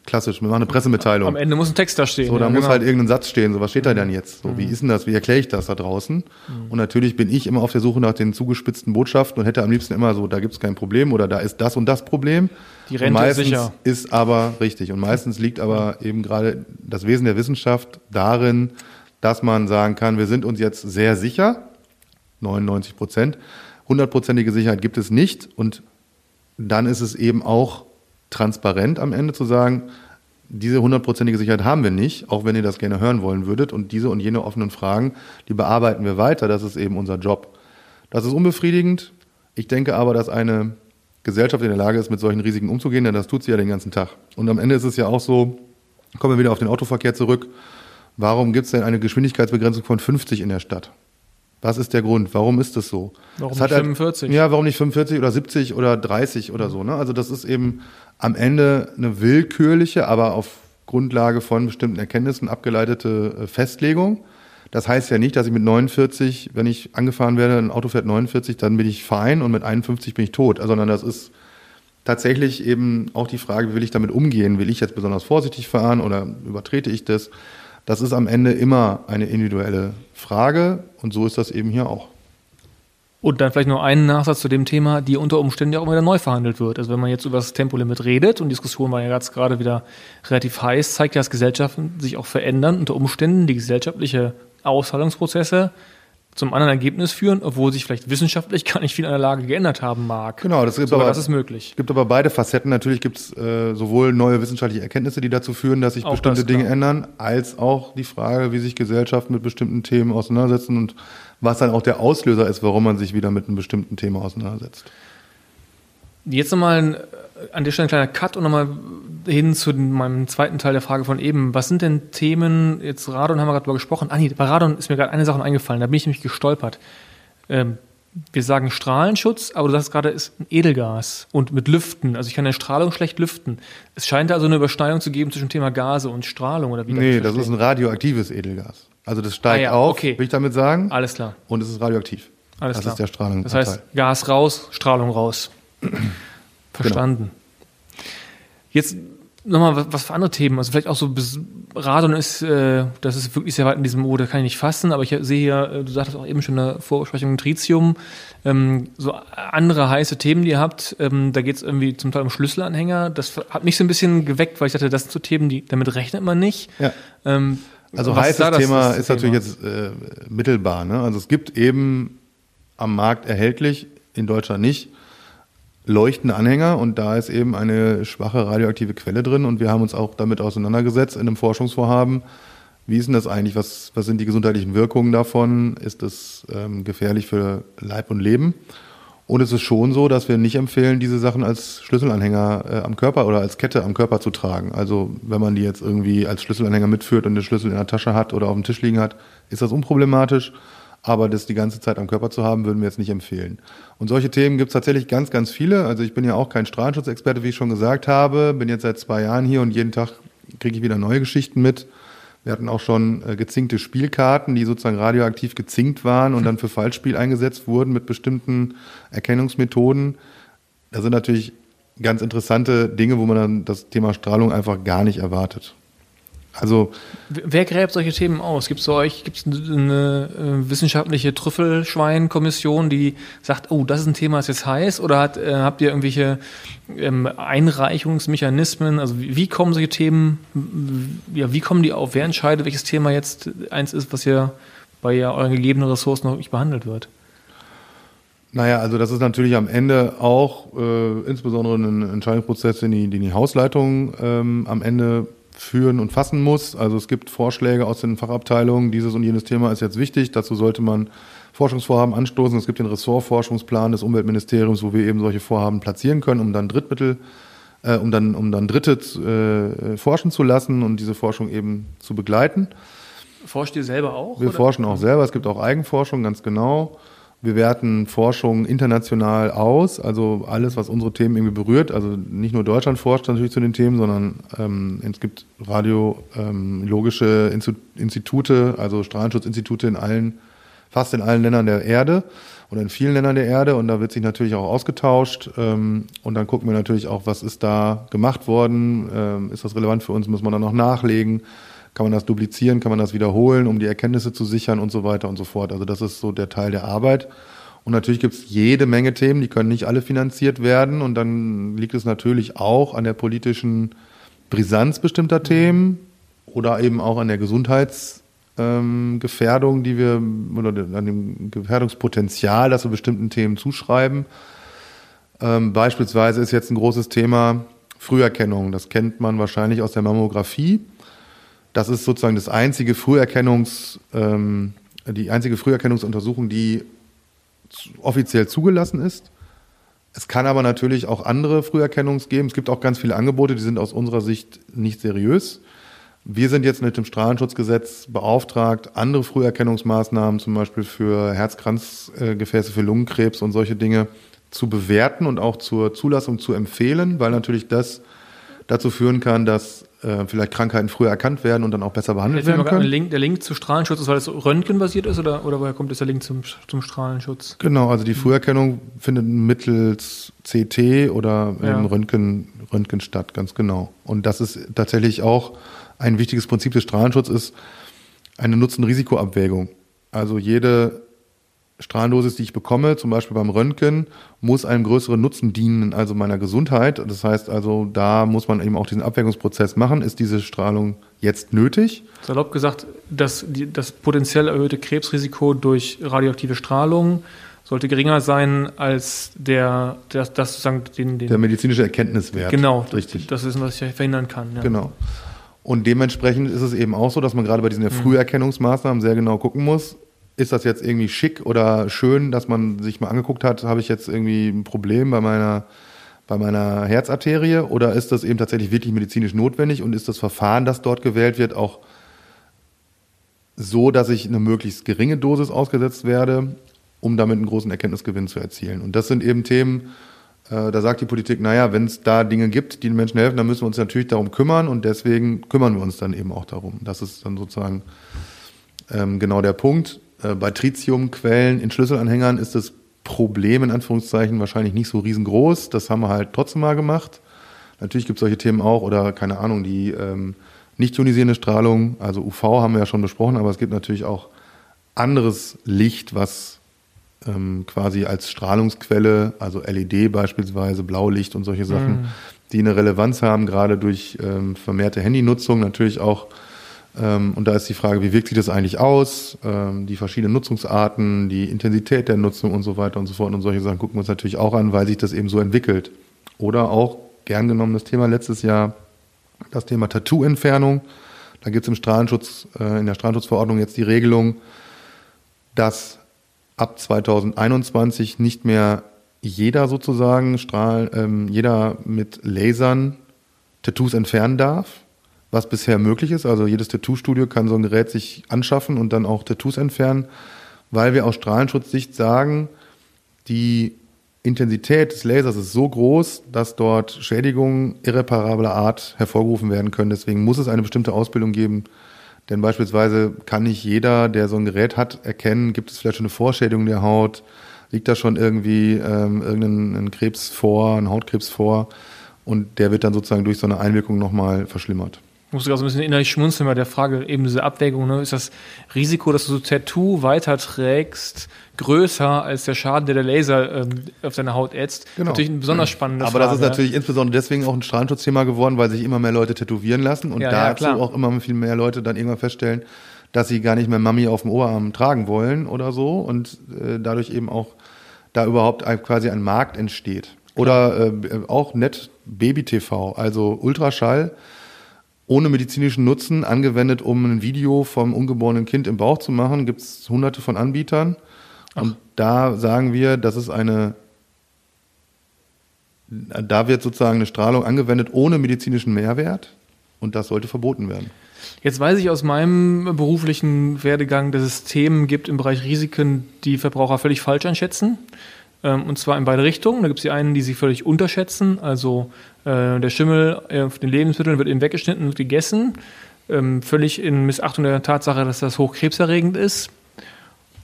klassisch, wir machen eine Pressemitteilung. Am Ende muss ein Text da stehen. So, da ja, muss genau. halt irgendein Satz stehen. So, was steht da denn jetzt? So, mhm. wie ist denn das? Wie erkläre ich das da draußen? Mhm. Und natürlich bin ich immer auf der Suche nach den zugespitzten Botschaften und hätte am liebsten immer so, da gibt es kein Problem oder da ist das und das Problem. Die Rente ist sicher. Ist aber richtig. Und meistens liegt aber eben gerade das Wesen der Wissenschaft darin, dass man sagen kann, wir sind uns jetzt sehr sicher, 99 Prozent. Hundertprozentige Sicherheit gibt es nicht und dann ist es eben auch transparent am Ende zu sagen, diese hundertprozentige Sicherheit haben wir nicht, auch wenn ihr das gerne hören wollen würdet. Und diese und jene offenen Fragen, die bearbeiten wir weiter. Das ist eben unser Job. Das ist unbefriedigend. Ich denke aber, dass eine Gesellschaft in der Lage ist, mit solchen Risiken umzugehen, denn das tut sie ja den ganzen Tag. Und am Ende ist es ja auch so, kommen wir wieder auf den Autoverkehr zurück. Warum gibt es denn eine Geschwindigkeitsbegrenzung von 50 in der Stadt? Was ist der Grund? Warum ist das so? Warum das nicht 45? Halt, ja, warum nicht 45 oder 70 oder 30 oder so? Ne? Also das ist eben am Ende eine willkürliche, aber auf Grundlage von bestimmten Erkenntnissen abgeleitete äh, Festlegung. Das heißt ja nicht, dass ich mit 49, wenn ich angefahren werde, ein Auto fährt 49, dann bin ich fein und mit 51 bin ich tot, sondern das ist tatsächlich eben auch die Frage, wie will ich damit umgehen? Will ich jetzt besonders vorsichtig fahren oder übertrete ich das? Das ist am Ende immer eine individuelle Frage und so ist das eben hier auch. Und dann vielleicht noch einen Nachsatz zu dem Thema, die unter Umständen ja auch wieder neu verhandelt wird. Also wenn man jetzt über das Tempolimit redet und die Diskussion war ja jetzt gerade wieder relativ heiß, zeigt ja, dass Gesellschaften sich auch verändern, unter Umständen die gesellschaftliche Auszahlungsprozesse zum anderen Ergebnis führen, obwohl sich vielleicht wissenschaftlich gar nicht viel an der Lage geändert haben mag. Genau, das, gibt aber, aber, das ist möglich. gibt aber beide Facetten. Natürlich gibt es äh, sowohl neue wissenschaftliche Erkenntnisse, die dazu führen, dass sich Auch bestimmte das, Dinge klar. ändern, als auch die Frage, wie sich Gesellschaften mit bestimmten Themen auseinandersetzen und was dann auch der Auslöser ist, warum man sich wieder mit einem bestimmten Thema auseinandersetzt. Jetzt nochmal äh, an der Stelle ein kleiner Cut und nochmal hin zu meinem zweiten Teil der Frage von eben. Was sind denn Themen, jetzt Radon haben wir gerade drüber gesprochen. Ah nee, bei Radon ist mir gerade eine Sache eingefallen, da bin ich nämlich gestolpert. Ähm, wir sagen Strahlenschutz, aber du sagst gerade, ist ein Edelgas und mit Lüften. Also ich kann eine Strahlung schlecht lüften. Es scheint da also eine Überschneidung zu geben zwischen dem Thema Gase und Strahlung oder wie Nee, ich das ist ein radioaktives Edelgas. Also das steigt Ah ja, auf, okay. will ich damit sagen, Alles klar. und es ist radioaktiv. Alles das klar. ist der Strahlung. Das heißt, Gas raus, Strahlung raus. Verstanden. Genau. Jetzt nochmal was- für andere Themen. Also vielleicht auch so Radon ist, äh, das ist wirklich sehr weit in diesem, da kann ich nicht fassen, aber ich sehe hier, äh, du sagtest auch eben schon in der Vorbesprechung Tritium, ähm, so andere heiße Themen, die ihr habt. Ähm, da geht es irgendwie zum Teil um Schlüsselanhänger. Das hat mich so ein bisschen geweckt, weil ich dachte, das sind so Themen, die, damit rechnet man nicht. Ja. Ähm, Also heißes Thema ist Thema? natürlich jetzt äh, mittelbar. Ne? Also es gibt eben am Markt erhältlich, in Deutschland nicht, leuchtende Anhänger und da ist eben eine schwache radioaktive Quelle drin und wir haben uns auch damit auseinandergesetzt in einem Forschungsvorhaben. Wie ist denn das eigentlich? Was, was sind die gesundheitlichen Wirkungen davon? Ist das ähm, gefährlich für Leib und Leben? Und es ist schon so, dass wir nicht empfehlen, diese Sachen als Schlüsselanhänger äh, am Körper oder als Kette am Körper zu tragen. Also wenn man die jetzt irgendwie als Schlüsselanhänger mitführt und den Schlüssel in der Tasche hat oder auf dem Tisch liegen hat, ist das unproblematisch. Aber das die ganze Zeit am Körper zu haben, würden wir jetzt nicht empfehlen. Und solche Themen gibt es tatsächlich ganz, ganz viele. Also ich bin ja auch kein Strahlenschutzexperte, wie ich schon gesagt habe. Bin jetzt seit zwei Jahren hier und jeden Tag kriege ich wieder neue Geschichten mit. Wir hatten auch schon äh, gezinkte Spielkarten, die sozusagen radioaktiv gezinkt waren und dann für Falschspiel eingesetzt wurden mit bestimmten Erkennungsmethoden. Das sind natürlich ganz interessante Dinge, wo man dann das Thema Strahlung einfach gar nicht erwartet. Also Wer gräbt solche Themen aus? Gibt es euch gibt's eine äh, wissenschaftliche Trüffelschwein-Kommission, die sagt, oh, das ist ein Thema, das jetzt heiß? Oder hat, äh, habt ihr irgendwelche ähm, Einreichungsmechanismen? Also wie, wie kommen solche Themen, ja, wie kommen die auf? Wer entscheidet, welches Thema jetzt eins ist, was ihr bei ja euren gegebenen Ressourcen noch nicht behandelt wird? Naja, also das ist natürlich am Ende auch äh, insbesondere ein Entscheidungsprozess, den die, den die Hausleitung ähm, am Ende führen und fassen muss. Also es gibt Vorschläge aus den Fachabteilungen, dieses und jenes Thema ist jetzt wichtig, dazu sollte man Forschungsvorhaben anstoßen. Es gibt den Ressortforschungsplan des Umweltministeriums, wo wir eben solche Vorhaben platzieren können, um dann Drittmittel, äh, um dann, um dann Dritte äh, forschen zu lassen und diese Forschung eben zu begleiten. Forscht ihr selber auch? Wir oder? forschen auch selber. Es gibt auch Eigenforschung, ganz genau. Wir werten Forschung international aus, also alles, was unsere Themen irgendwie berührt. Also nicht nur Deutschland forscht natürlich zu den Themen, sondern ähm, es gibt radiologische Instu- Institute, also Strahlenschutzinstitute in allen, fast in allen Ländern der Erde oder in vielen Ländern der Erde. Und da wird sich natürlich auch ausgetauscht. Ähm, und dann gucken wir natürlich auch, was ist da gemacht worden? Ähm, ist das relevant für uns? Muss man da noch nachlegen? Kann man das duplizieren? Kann man das wiederholen, um die Erkenntnisse zu sichern und so weiter und so fort? Also das ist so der Teil der Arbeit. Und natürlich gibt es jede Menge Themen, die können nicht alle finanziert werden. Und dann liegt es natürlich auch an der politischen Brisanz bestimmter Themen oder eben auch an der Gesundheitsgefährdung, die wir oder an dem Gefährdungspotenzial, das wir bestimmten Themen zuschreiben. Ähm, beispielsweise ist jetzt ein großes Thema Früherkennung. Das kennt man wahrscheinlich aus der Mammographie. Das ist sozusagen das einzige Früherkennungs, ähm, die einzige Früherkennungsuntersuchung, die offiziell zugelassen ist. Es kann aber natürlich auch andere Früherkennungs geben. Es gibt auch ganz viele Angebote, die sind aus unserer Sicht nicht seriös. Wir sind jetzt mit dem Strahlenschutzgesetz beauftragt, andere Früherkennungsmaßnahmen, zum Beispiel für Herzkranzgefäße, für Lungenkrebs und solche Dinge zu bewerten und auch zur Zulassung zu empfehlen, weil natürlich das dazu führen kann, dass äh, vielleicht Krankheiten früher erkannt werden und dann auch besser behandelt werden können. Link, der Link zu Strahlenschutz ist, weil das röntgenbasiert ist oder, oder woher kommt jetzt der Link zum, zum Strahlenschutz? Genau, also die Früherkennung findet mittels CT oder ja. Röntgen, Röntgen statt, ganz genau. Und das ist tatsächlich auch ein wichtiges Prinzip des Strahlenschutzes, eine Nutzen-Risiko-Abwägung. Also jede Strahlendosis, die ich bekomme, zum Beispiel beim Röntgen, muss einem größeren Nutzen dienen, also meiner Gesundheit. Das heißt also, da muss man eben auch diesen Abwägungsprozess machen. Ist diese Strahlung jetzt nötig? Salopp gesagt, dass die, das potenziell erhöhte Krebsrisiko durch radioaktive Strahlung sollte geringer sein als der, der das sozusagen den, den der medizinische Erkenntniswert. Genau, richtig. Das ist, was ich verhindern kann. Ja. Genau. Und dementsprechend ist es eben auch so, dass man gerade bei diesen mhm. Früherkennungsmaßnahmen sehr genau gucken muss, ist das jetzt irgendwie schick oder schön, dass man sich mal angeguckt hat, habe ich jetzt irgendwie ein Problem bei meiner, bei meiner Herzarterie oder ist das eben tatsächlich wirklich medizinisch notwendig und ist das Verfahren, das dort gewählt wird, auch so, dass ich eine möglichst geringe Dosis ausgesetzt werde, um damit einen großen Erkenntnisgewinn zu erzielen. Und das sind eben Themen, äh, da sagt die Politik, naja, wenn es da Dinge gibt, die den Menschen helfen, dann müssen wir uns natürlich darum kümmern und deswegen kümmern wir uns dann eben auch darum. Das ist dann sozusagen ähm, genau der Punkt. Äh, bei Tritiumquellen in Schlüsselanhängern ist das Problem in Anführungszeichen wahrscheinlich nicht so riesengroß. Das haben wir halt trotzdem mal gemacht. Natürlich gibt es solche Themen auch oder keine Ahnung, die ähm, nicht ionisierende Strahlung, also UV haben wir ja schon besprochen, aber es gibt natürlich auch anderes Licht, was ähm, quasi als Strahlungsquelle, also LED beispielsweise, Blaulicht und solche Sachen, mm. die eine Relevanz haben, gerade durch ähm, vermehrte Handynutzung, natürlich auch und da ist die Frage, wie wirkt sich das eigentlich aus? Ähm, die verschiedenen Nutzungsarten, die Intensität der Nutzung und so weiter und so fort und solche Sachen gucken wir uns natürlich auch an, weil sich das eben so entwickelt. Oder auch gern genommenes Thema letztes Jahr, das Thema Tattoo-Entfernung. Da gibt es im Strahlenschutz, äh, in der Strahlenschutzverordnung jetzt die Regelung, dass ab 2021 nicht mehr jeder sozusagen Strahl, ähm, jeder mit Lasern Tattoos entfernen darf was bisher möglich ist. Also jedes Tattoo-Studio kann so ein Gerät sich anschaffen und dann auch Tattoos entfernen, weil wir aus Strahlenschutzsicht sagen, die Intensität des Lasers ist so groß, dass dort Schädigungen irreparabler Art hervorgerufen werden können. Deswegen muss es eine bestimmte Ausbildung geben. Denn beispielsweise kann nicht jeder, der so ein Gerät hat, erkennen, gibt es vielleicht schon eine Vorschädigung der Haut, liegt da schon irgendwie ähm, irgendein Krebs vor, ein Hautkrebs vor. Und der wird dann sozusagen durch so eine Einwirkung nochmal verschlimmert. Ich musste gerade so ein bisschen innerlich schmunzeln bei der Frage, eben diese Abwägung, ne? ist das Risiko, dass du so Tattoo weiterträgst, größer als der Schaden, der der Laser ähm, auf deine Haut ätzt? Genau. Natürlich ein besonders spannendes Aber Frage, das ist natürlich insbesondere deswegen auch ein Strahlenschutzthema geworden, weil sich immer mehr Leute tätowieren lassen und ja, dazu ja, auch immer viel mehr Leute dann irgendwann feststellen, dass sie gar nicht mehr Mami auf dem Oberarm tragen wollen oder so und äh, dadurch eben auch da überhaupt quasi ein Markt entsteht. Oder äh, auch nett Baby-TV, also Ultraschall ohne medizinischen Nutzen angewendet, um ein Video vom ungeborenen Kind im Bauch zu machen. Gibt es hunderte von Anbietern. Ach. Und da sagen wir, das ist eine, da wird sozusagen eine Strahlung angewendet ohne medizinischen Mehrwert und das sollte verboten werden. Jetzt weiß ich aus meinem beruflichen Werdegang, dass es Themen gibt im Bereich Risiken, die Verbraucher völlig falsch einschätzen. Ähm, und zwar in beide Richtungen. Da gibt es die einen, die sie völlig unterschätzen. Also äh, der Schimmel auf den Lebensmitteln wird eben weggeschnitten und gegessen. Ähm, völlig in Missachtung der Tatsache, dass das hochkrebserregend ist.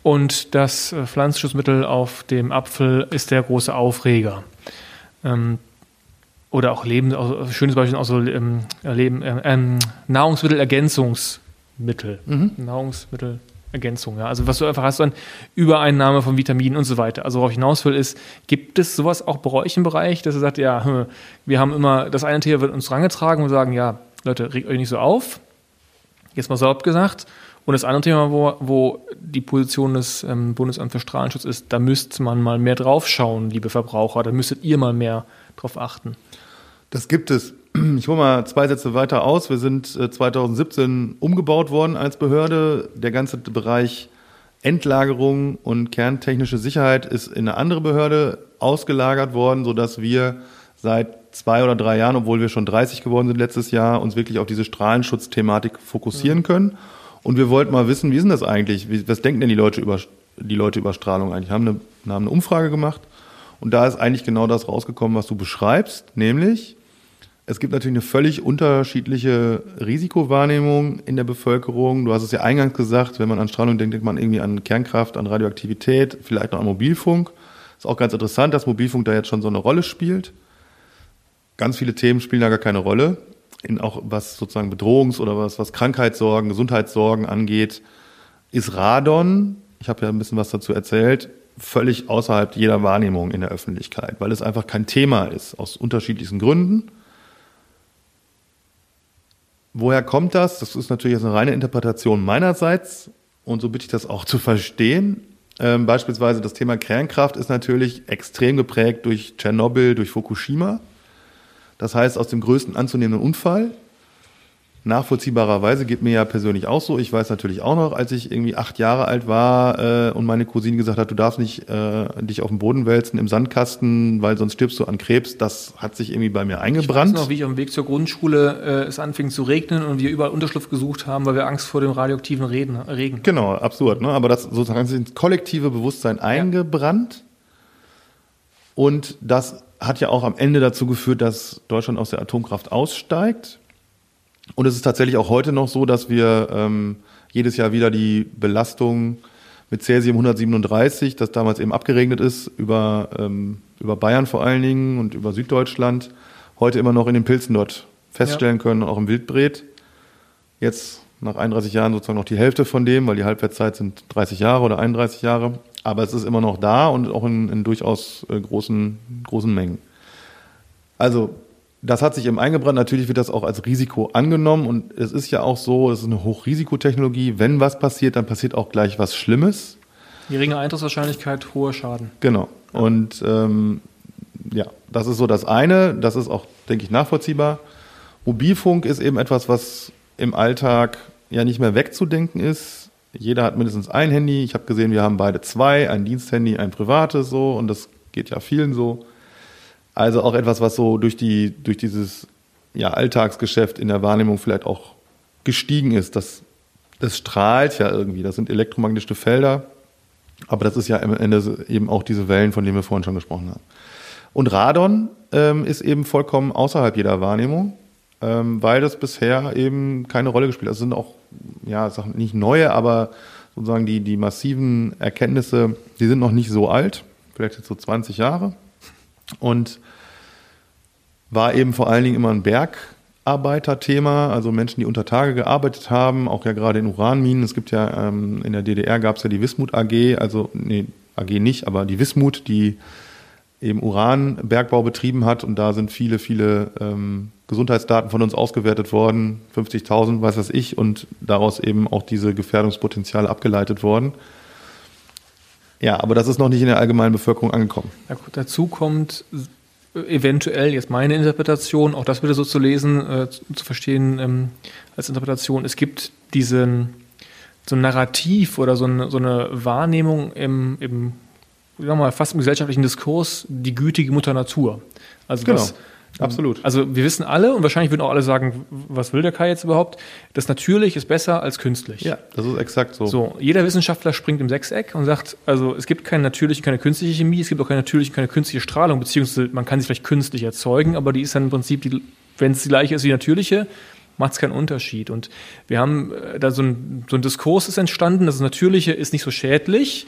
Und das äh, Pflanzenschutzmittel auf dem Apfel ist der große Aufreger. Ähm, oder auch Leben, also schönes Beispiel, auch so ähm, Leben, äh, Nahrungsmittelergänzungsmittel. Mhm. Nahrungsmittel Ergänzung. Ja? Also was du einfach hast, dann Übereinnahme von Vitaminen und so weiter. Also worauf ich hinaus will, ist, gibt es sowas auch bei euch im Bereich, dass ihr sagt, ja, hm, wir haben immer, das eine Thema wird uns rangetragen und sagen, ja, Leute, regt euch nicht so auf. Jetzt mal salopp gesagt. Und das andere Thema, wo, wo die Position des ähm, Bundesamts für Strahlenschutz ist, da müsste man mal mehr draufschauen, liebe Verbraucher. Da müsstet ihr mal mehr drauf achten. Das gibt es. Ich hole mal zwei Sätze weiter aus. Wir sind 2017 äh, umgebaut worden als Behörde. Der ganze Bereich Endlagerung und kerntechnische Sicherheit ist in eine andere Behörde ausgelagert worden, sodass wir seit zwei oder drei Jahren, obwohl wir schon 30 geworden sind letztes Jahr, uns wirklich auf diese Strahlenschutzthematik fokussieren können. Und wir wollten mal wissen, wie ist denn das eigentlich? Was denken denn die Leute über, die Leute über Strahlung eigentlich? Wir haben eine, haben eine Umfrage gemacht und da ist eigentlich genau das rausgekommen, was du beschreibst, nämlich Es gibt natürlich eine völlig unterschiedliche Risikowahrnehmung in der Bevölkerung. Du hast es ja eingangs gesagt, wenn man an Strahlung denkt, denkt man irgendwie an Kernkraft, an Radioaktivität, vielleicht noch an Mobilfunk. Ist auch ganz interessant, dass Mobilfunk da jetzt schon so eine Rolle spielt. Ganz viele Themen spielen da gar keine Rolle. In auch was sozusagen Bedrohungs- oder was, was Krankheitssorgen, Gesundheitssorgen angeht, ist Radon, ich habe ja ein bisschen was dazu erzählt, völlig außerhalb jeder Wahrnehmung in der Öffentlichkeit, weil es einfach kein Thema ist, aus unterschiedlichsten Gründen. Woher kommt das? Das ist natürlich jetzt eine reine Interpretation meinerseits und so bitte ich das auch zu verstehen. Ähm, beispielsweise das Thema Kernkraft ist natürlich extrem geprägt durch Tschernobyl, durch Fukushima. Das heißt, aus dem größten anzunehmenden Unfall nachvollziehbarerweise geht mir ja persönlich auch so. Ich weiß natürlich auch noch, als ich irgendwie acht Jahre alt war äh, und meine Cousine gesagt hat, du darfst nicht äh, dich auf den Boden wälzen im Sandkasten, weil sonst stirbst du an Krebs. Das hat sich irgendwie bei mir eingebrannt. Ich weiß noch, wie ich auf dem Weg zur Grundschule äh, es anfing zu regnen und wir überall Unterschlupf gesucht haben, weil wir Angst vor dem radioaktiven Reden, Regen. Genau, absurd. Ne? Aber das sozusagen ins kollektive Bewusstsein eingebrannt. Und das hat ja auch am Ende dazu geführt, dass Deutschland aus der Atomkraft aussteigt. Und es ist tatsächlich auch heute noch so, dass wir ähm, jedes Jahr wieder die Belastung mit Cäsium 137, das damals eben abgeregnet ist, über, ähm, über Bayern vor allen Dingen und über Süddeutschland, heute immer noch in den Pilzen dort feststellen ja. können, auch im Wildbret. Jetzt nach 31 Jahren sozusagen noch die Hälfte von dem, weil die Halbwertszeit sind 30 Jahre oder 31 Jahre. Aber es ist immer noch da und auch in, in durchaus äh, großen, großen Mengen. Also das hat sich eben eingebrannt. Natürlich wird das auch als Risiko angenommen und es ist ja auch so, es ist eine Hochrisikotechnologie. Wenn was passiert, dann passiert auch gleich was Schlimmes. Geringe Eintrittswahrscheinlichkeit, hoher Schaden. Genau. Und ähm, ja, das ist so das eine. Das ist auch, denke ich, nachvollziehbar. Mobilfunk ist eben etwas, was im Alltag ja nicht mehr wegzudenken ist. Jeder hat mindestens ein Handy. Ich habe gesehen, wir haben beide zwei, ein Diensthandy, ein privates so und das geht ja vielen so. Also auch etwas, was so durch die, durch dieses ja, Alltagsgeschäft in der Wahrnehmung vielleicht auch gestiegen ist. Das, das strahlt ja irgendwie. Das sind elektromagnetische Felder. Aber das ist ja am Ende eben auch diese Wellen, von denen wir vorhin schon gesprochen haben. Und Radon ähm, ist eben vollkommen außerhalb jeder Wahrnehmung, ähm, weil das bisher eben keine Rolle gespielt hat. Das sind auch, ja, Sachen nicht neue, aber sozusagen die, die massiven Erkenntnisse, die sind noch nicht so alt, vielleicht jetzt so 20 Jahre. Und war eben vor allen Dingen immer ein Bergarbeiterthema, also Menschen, die unter Tage gearbeitet haben, auch ja gerade in Uranminen. Es gibt ja ähm, in der DDR gab es ja die Wismut AG, also nee, AG nicht, aber die Wismut, die eben Uranbergbau betrieben hat und da sind viele, viele ähm, Gesundheitsdaten von uns ausgewertet worden, 50.000, weiß was ich, und daraus eben auch diese Gefährdungspotenziale abgeleitet worden. Ja, aber das ist noch nicht in der allgemeinen Bevölkerung angekommen. Ja, dazu kommt eventuell, jetzt meine Interpretation, auch das wieder so zu lesen, äh, zu verstehen ähm, als Interpretation, es gibt diesen, so ein Narrativ oder so eine, so eine Wahrnehmung im, im sagen wir mal, fast im gesellschaftlichen Diskurs, die gütige Mutter Natur. Also genau. was, Absolut. Also wir wissen alle und wahrscheinlich würden auch alle sagen, was will der Kai jetzt überhaupt? Das natürlich ist besser als künstlich. Ja, das ist exakt so. So, jeder Wissenschaftler springt im Sechseck und sagt, also es gibt keine natürliche, keine künstliche Chemie, es gibt auch keine natürliche, keine künstliche Strahlung, beziehungsweise man kann sie vielleicht künstlich erzeugen, aber die ist dann im Prinzip, die, wenn es die gleiche ist wie die natürliche, macht es keinen Unterschied. Und wir haben äh, da so ein, so ein Diskurs ist entstanden, das Natürliche ist nicht so schädlich.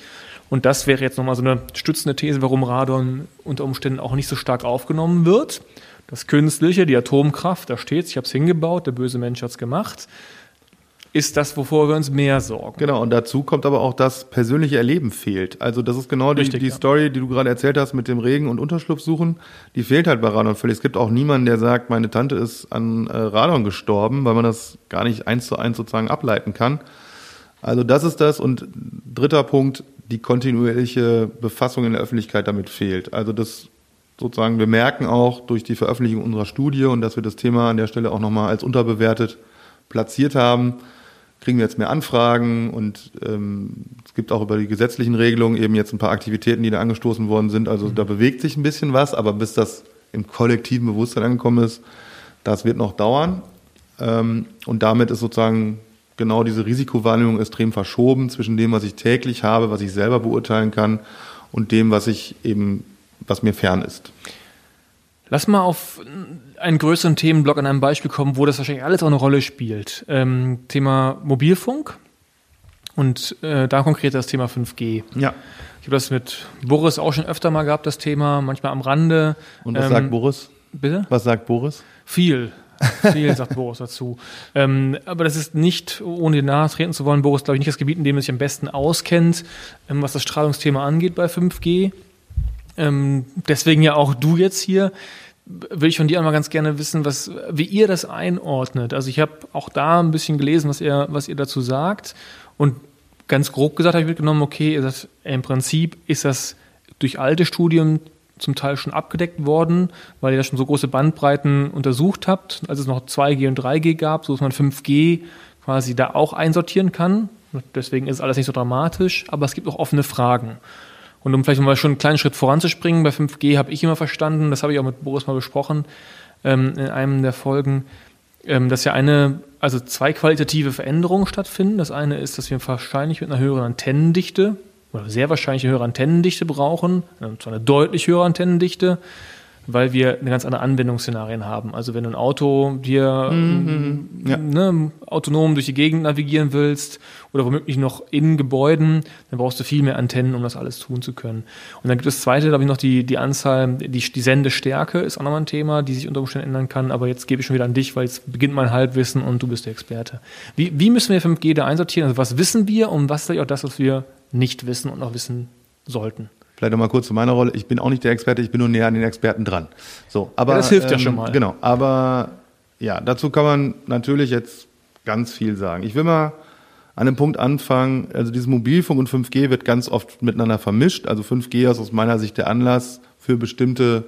Und das wäre jetzt nochmal so eine stützende These, warum Radon unter Umständen auch nicht so stark aufgenommen wird. Das Künstliche, die Atomkraft, da steht's, ich habe es hingebaut, der böse Mensch hat's gemacht, ist das, wovor wir uns mehr sorgen. Genau, und dazu kommt aber auch, das persönliche Erleben fehlt. Also das ist genau Richtig, die, die ja. Story, die du gerade erzählt hast mit dem Regen und Unterschlupf suchen, die fehlt halt bei Radon völlig. Es gibt auch niemanden, der sagt, meine Tante ist an äh, Radon gestorben, weil man das gar nicht eins zu eins sozusagen ableiten kann. Also das ist das. Und dritter Punkt, die kontinuierliche Befassung in der Öffentlichkeit damit fehlt. Also das sozusagen, wir merken auch durch die Veröffentlichung unserer Studie und dass wir das Thema an der Stelle auch nochmal als unterbewertet platziert haben, kriegen wir jetzt mehr Anfragen und ähm, es gibt auch über die gesetzlichen Regelungen eben jetzt ein paar Aktivitäten, die da angestoßen worden sind. Also mhm. da bewegt sich ein bisschen was, aber bis das im kollektiven Bewusstsein angekommen ist, das wird noch dauern. Ähm, und damit ist sozusagen genau diese Risikowahrnehmung extrem verschoben zwischen dem, was ich täglich habe, was ich selber beurteilen kann und dem, was ich eben was mir fern ist. Lass mal auf einen größeren Themenblock an einem Beispiel kommen, wo das wahrscheinlich alles auch eine Rolle spielt. Ähm, Thema Mobilfunk und äh, da konkret das Thema 5G. Ja. Ich habe das mit Boris auch schon öfter mal gehabt, das Thema, manchmal am Rande. Und was ähm, sagt Boris? Bitte? Was sagt Boris? Viel. Viel sagt Boris dazu. Ähm, aber das ist nicht, ohne nahe treten zu wollen, Boris, glaube ich, nicht das Gebiet, in dem er sich am besten auskennt, ähm, was das Strahlungsthema angeht bei 5G. Ähm, deswegen ja auch du jetzt hier. Will ich von dir einmal ganz gerne wissen, was, wie ihr das einordnet. Also ich habe auch da ein bisschen gelesen, was ihr, was ihr dazu sagt. Und ganz grob gesagt habe ich mitgenommen, okay, das, im Prinzip ist das durch alte Studien zum Teil schon abgedeckt worden, weil ihr ja schon so große Bandbreiten untersucht habt, als es noch 2G und 3G gab, so dass man 5G quasi da auch einsortieren kann. Deswegen ist alles nicht so dramatisch, aber es gibt auch offene Fragen. Und um vielleicht mal schon einen kleinen Schritt voranzuspringen, bei 5G habe ich immer verstanden, das habe ich auch mit Boris mal besprochen, ähm, in einem der Folgen, ähm, dass ja eine, also zwei qualitative Veränderungen stattfinden. Das eine ist, dass wir wahrscheinlich mit einer höheren Antennendichte oder sehr wahrscheinlich eine höhere Antennendichte brauchen, und zwar eine deutlich höhere Antennendichte weil wir eine ganz andere Anwendungsszenarien haben. Also wenn du ein Auto dir mhm, ja. ne, autonom durch die Gegend navigieren willst oder womöglich noch in Gebäuden, dann brauchst du viel mehr Antennen, um das alles tun zu können. Und dann gibt es das zweite, habe ich noch die, die Anzahl, die, die Sendestärke ist auch nochmal ein Thema, die sich unter Umständen ändern kann, aber jetzt gebe ich schon wieder an dich, weil jetzt beginnt mein Halbwissen und du bist der Experte. Wie, wie müssen wir 5G da einsortieren? Also was wissen wir und was ist auch das, was wir nicht wissen und auch wissen sollten? Vielleicht nochmal kurz zu meiner Rolle. Ich bin auch nicht der Experte, ich bin nur näher an den Experten dran. So, aber, ja, das hilft ähm, ja schon mal. Genau, aber ja, dazu kann man natürlich jetzt ganz viel sagen. Ich will mal an einem Punkt anfangen. Also dieses Mobilfunk und 5G wird ganz oft miteinander vermischt. Also 5G ist aus meiner Sicht der Anlass für bestimmte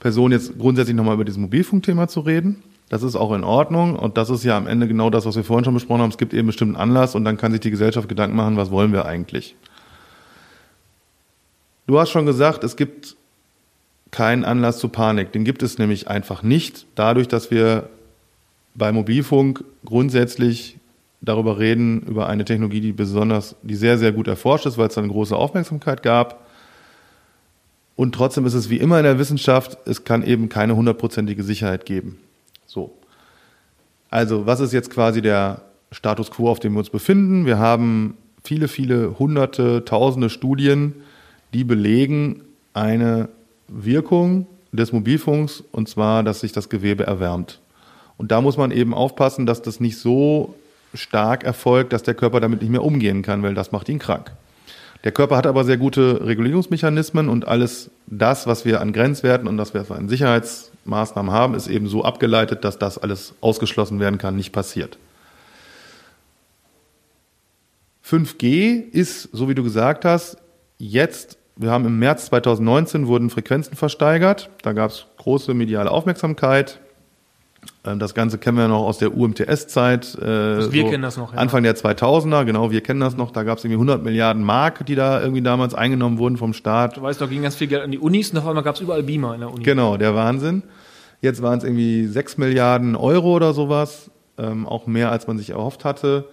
Personen jetzt grundsätzlich nochmal über dieses Mobilfunkthema zu reden. Das ist auch in Ordnung und das ist ja am Ende genau das, was wir vorhin schon besprochen haben. Es gibt eben bestimmten Anlass und dann kann sich die Gesellschaft Gedanken machen, was wollen wir eigentlich. Du hast schon gesagt, es gibt keinen Anlass zu Panik. Den gibt es nämlich einfach nicht. Dadurch, dass wir bei Mobilfunk grundsätzlich darüber reden, über eine Technologie, die besonders, die sehr, sehr gut erforscht ist, weil es eine große Aufmerksamkeit gab. Und trotzdem ist es wie immer in der Wissenschaft, es kann eben keine hundertprozentige Sicherheit geben. So. Also, was ist jetzt quasi der Status quo, auf dem wir uns befinden? Wir haben viele, viele hunderte, tausende Studien, die belegen eine Wirkung des Mobilfunks und zwar, dass sich das Gewebe erwärmt. Und da muss man eben aufpassen, dass das nicht so stark erfolgt, dass der Körper damit nicht mehr umgehen kann, weil das macht ihn krank. Der Körper hat aber sehr gute Regulierungsmechanismen und alles das, was wir an Grenzwerten und das wir an Sicherheitsmaßnahmen haben, ist eben so abgeleitet, dass das alles ausgeschlossen werden kann, nicht passiert. 5G ist, so wie du gesagt hast, jetzt wir haben im März 2019 wurden Frequenzen versteigert. Da gab es große mediale Aufmerksamkeit. Ähm, das Ganze kennen wir noch aus der UMTS-Zeit. Äh, also wir so kennen das noch. Ja. Anfang der 2000er, genau, wir kennen das noch. Da gab es irgendwie 100 Milliarden Mark, die da irgendwie damals eingenommen wurden vom Staat. Du weißt, da ging ganz viel Geld an die Unis und auf einmal gab es überall Beamer in der Uni. Genau, der Wahnsinn. Jetzt waren es irgendwie 6 Milliarden Euro oder sowas. Ähm, auch mehr, als man sich erhofft hatte.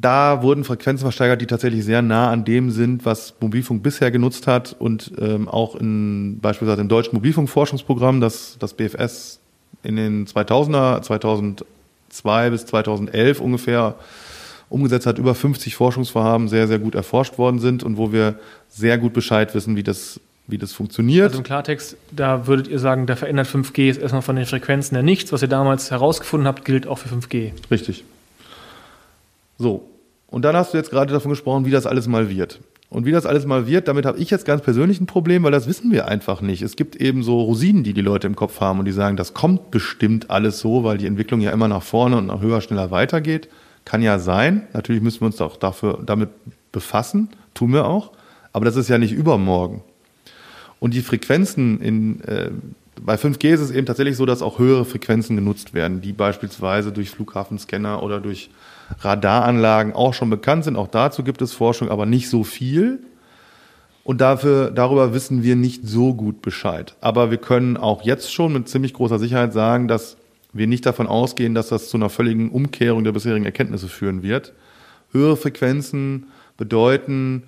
Da wurden Frequenzen versteigert, die tatsächlich sehr nah an dem sind, was Mobilfunk bisher genutzt hat und ähm, auch in beispielsweise im deutschen Mobilfunkforschungsprogramm, das das BFS in den 2000er, 2002 bis 2011 ungefähr umgesetzt hat, über 50 Forschungsvorhaben sehr, sehr gut erforscht worden sind und wo wir sehr gut Bescheid wissen, wie das, wie das funktioniert. Also im Klartext, da würdet ihr sagen, da verändert 5G jetzt erstmal von den Frequenzen her nichts. Was ihr damals herausgefunden habt, gilt auch für 5G. Richtig. So, und dann hast du jetzt gerade davon gesprochen, wie das alles mal wird. Und wie das alles mal wird, damit habe ich jetzt ganz persönlich ein Problem, weil das wissen wir einfach nicht. Es gibt eben so Rosinen, die die Leute im Kopf haben und die sagen, das kommt bestimmt alles so, weil die Entwicklung ja immer nach vorne und nach höher, schneller weitergeht. Kann ja sein. Natürlich müssen wir uns auch dafür, damit befassen. Tun wir auch. Aber das ist ja nicht übermorgen. Und die Frequenzen in, äh, bei 5G ist es eben tatsächlich so, dass auch höhere Frequenzen genutzt werden, die beispielsweise durch Flughafenscanner oder durch Radaranlagen auch schon bekannt sind. Auch dazu gibt es Forschung, aber nicht so viel. Und dafür, darüber wissen wir nicht so gut Bescheid. Aber wir können auch jetzt schon mit ziemlich großer Sicherheit sagen, dass wir nicht davon ausgehen, dass das zu einer völligen Umkehrung der bisherigen Erkenntnisse führen wird. Höhere Frequenzen bedeuten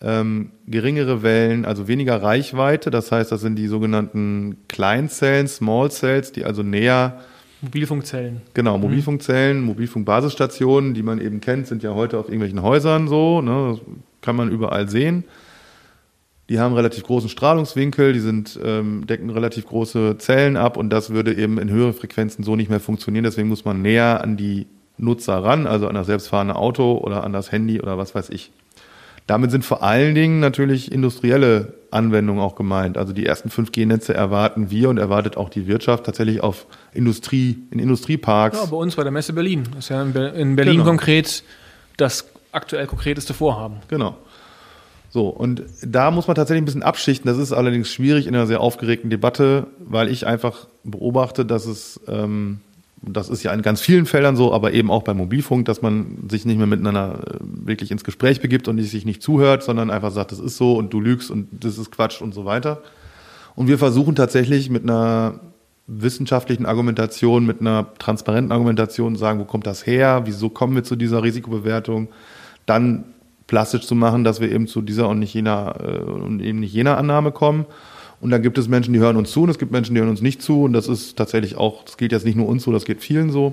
ähm, geringere Wellen, also weniger Reichweite. Das heißt, das sind die sogenannten Kleinzellen, Small Cells, die also näher Mobilfunkzellen. Genau, Mobilfunkzellen, mhm. Mobilfunkbasisstationen, die man eben kennt, sind ja heute auf irgendwelchen Häusern so, ne, das kann man überall sehen. Die haben relativ großen Strahlungswinkel, die sind, ähm, decken relativ große Zellen ab und das würde eben in höheren Frequenzen so nicht mehr funktionieren. Deswegen muss man näher an die Nutzer ran, also an das selbstfahrende Auto oder an das Handy oder was weiß ich. Damit sind vor allen Dingen natürlich industrielle Anwendungen auch gemeint. Also die ersten 5G-Netze erwarten wir und erwartet auch die Wirtschaft tatsächlich auf Industrie, in Industrieparks. Ja, bei uns bei der Messe Berlin. Das ist ja in Berlin genau. konkret das aktuell konkreteste Vorhaben. Genau. So, und da muss man tatsächlich ein bisschen abschichten. Das ist allerdings schwierig in einer sehr aufgeregten Debatte, weil ich einfach beobachte, dass es ähm, das ist ja in ganz vielen Feldern so, aber eben auch beim Mobilfunk, dass man sich nicht mehr miteinander äh, wirklich ins Gespräch begibt und sich nicht zuhört, sondern einfach sagt, das ist so und du lügst und das ist Quatsch und so weiter. Und wir versuchen tatsächlich mit einer wissenschaftlichen Argumentation, mit einer transparenten Argumentation sagen, wo kommt das her, wieso kommen wir zu dieser Risikobewertung, dann plastisch zu machen, dass wir eben zu dieser und nicht jener äh, und eben nicht jener Annahme kommen und dann gibt es Menschen, die hören uns zu und es gibt Menschen, die hören uns nicht zu. Und das ist tatsächlich auch, das gilt jetzt nicht nur uns so, das geht vielen so.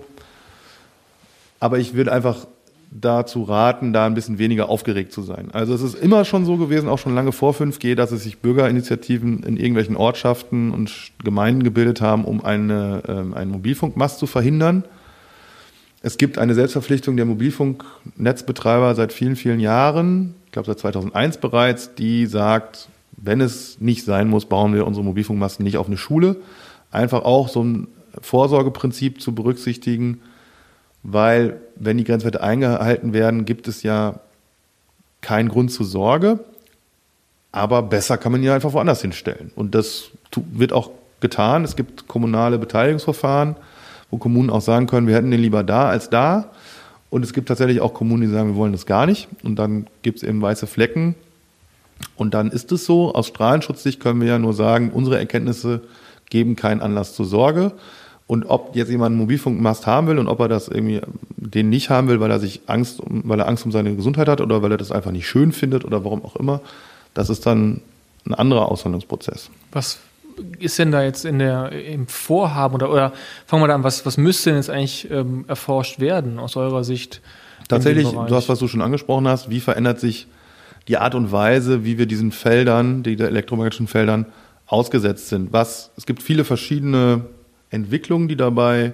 Aber ich würde einfach dazu raten, da ein bisschen weniger aufgeregt zu sein. Also es ist immer schon so gewesen, auch schon lange vor 5G, dass es sich Bürgerinitiativen in irgendwelchen Ortschaften und Gemeinden gebildet haben, um eine, ähm, einen Mobilfunkmast zu verhindern. Es gibt eine Selbstverpflichtung der Mobilfunknetzbetreiber seit vielen, vielen Jahren, ich glaube seit 2001 bereits, die sagt, wenn es nicht sein muss, bauen wir unsere Mobilfunkmasten nicht auf eine Schule. Einfach auch so ein Vorsorgeprinzip zu berücksichtigen, weil wenn die Grenzwerte eingehalten werden, gibt es ja keinen Grund zur Sorge. Aber besser kann man ja einfach woanders hinstellen. Und das wird auch getan. Es gibt kommunale Beteiligungsverfahren, wo Kommunen auch sagen können, wir hätten den lieber da als da. Und es gibt tatsächlich auch Kommunen, die sagen, wir wollen das gar nicht. Und dann gibt es eben weiße Flecken. Und dann ist es so, aus Strahlenschutzsicht können wir ja nur sagen, unsere Erkenntnisse geben keinen Anlass zur Sorge. Und ob jetzt jemand einen Mobilfunkmast haben will und ob er das irgendwie den nicht haben will, weil er sich Angst, weil er Angst um seine Gesundheit hat oder weil er das einfach nicht schön findet oder warum auch immer, das ist dann ein anderer Aushandlungsprozess. Was ist denn da jetzt in der, im Vorhaben oder, oder fangen wir da an, was, was müsste denn jetzt eigentlich ähm, erforscht werden aus eurer Sicht? Tatsächlich, du hast, was du schon angesprochen hast, wie verändert sich die Art und Weise, wie wir diesen Feldern, die elektromagnetischen Feldern ausgesetzt sind. Was, es gibt viele verschiedene Entwicklungen, die dabei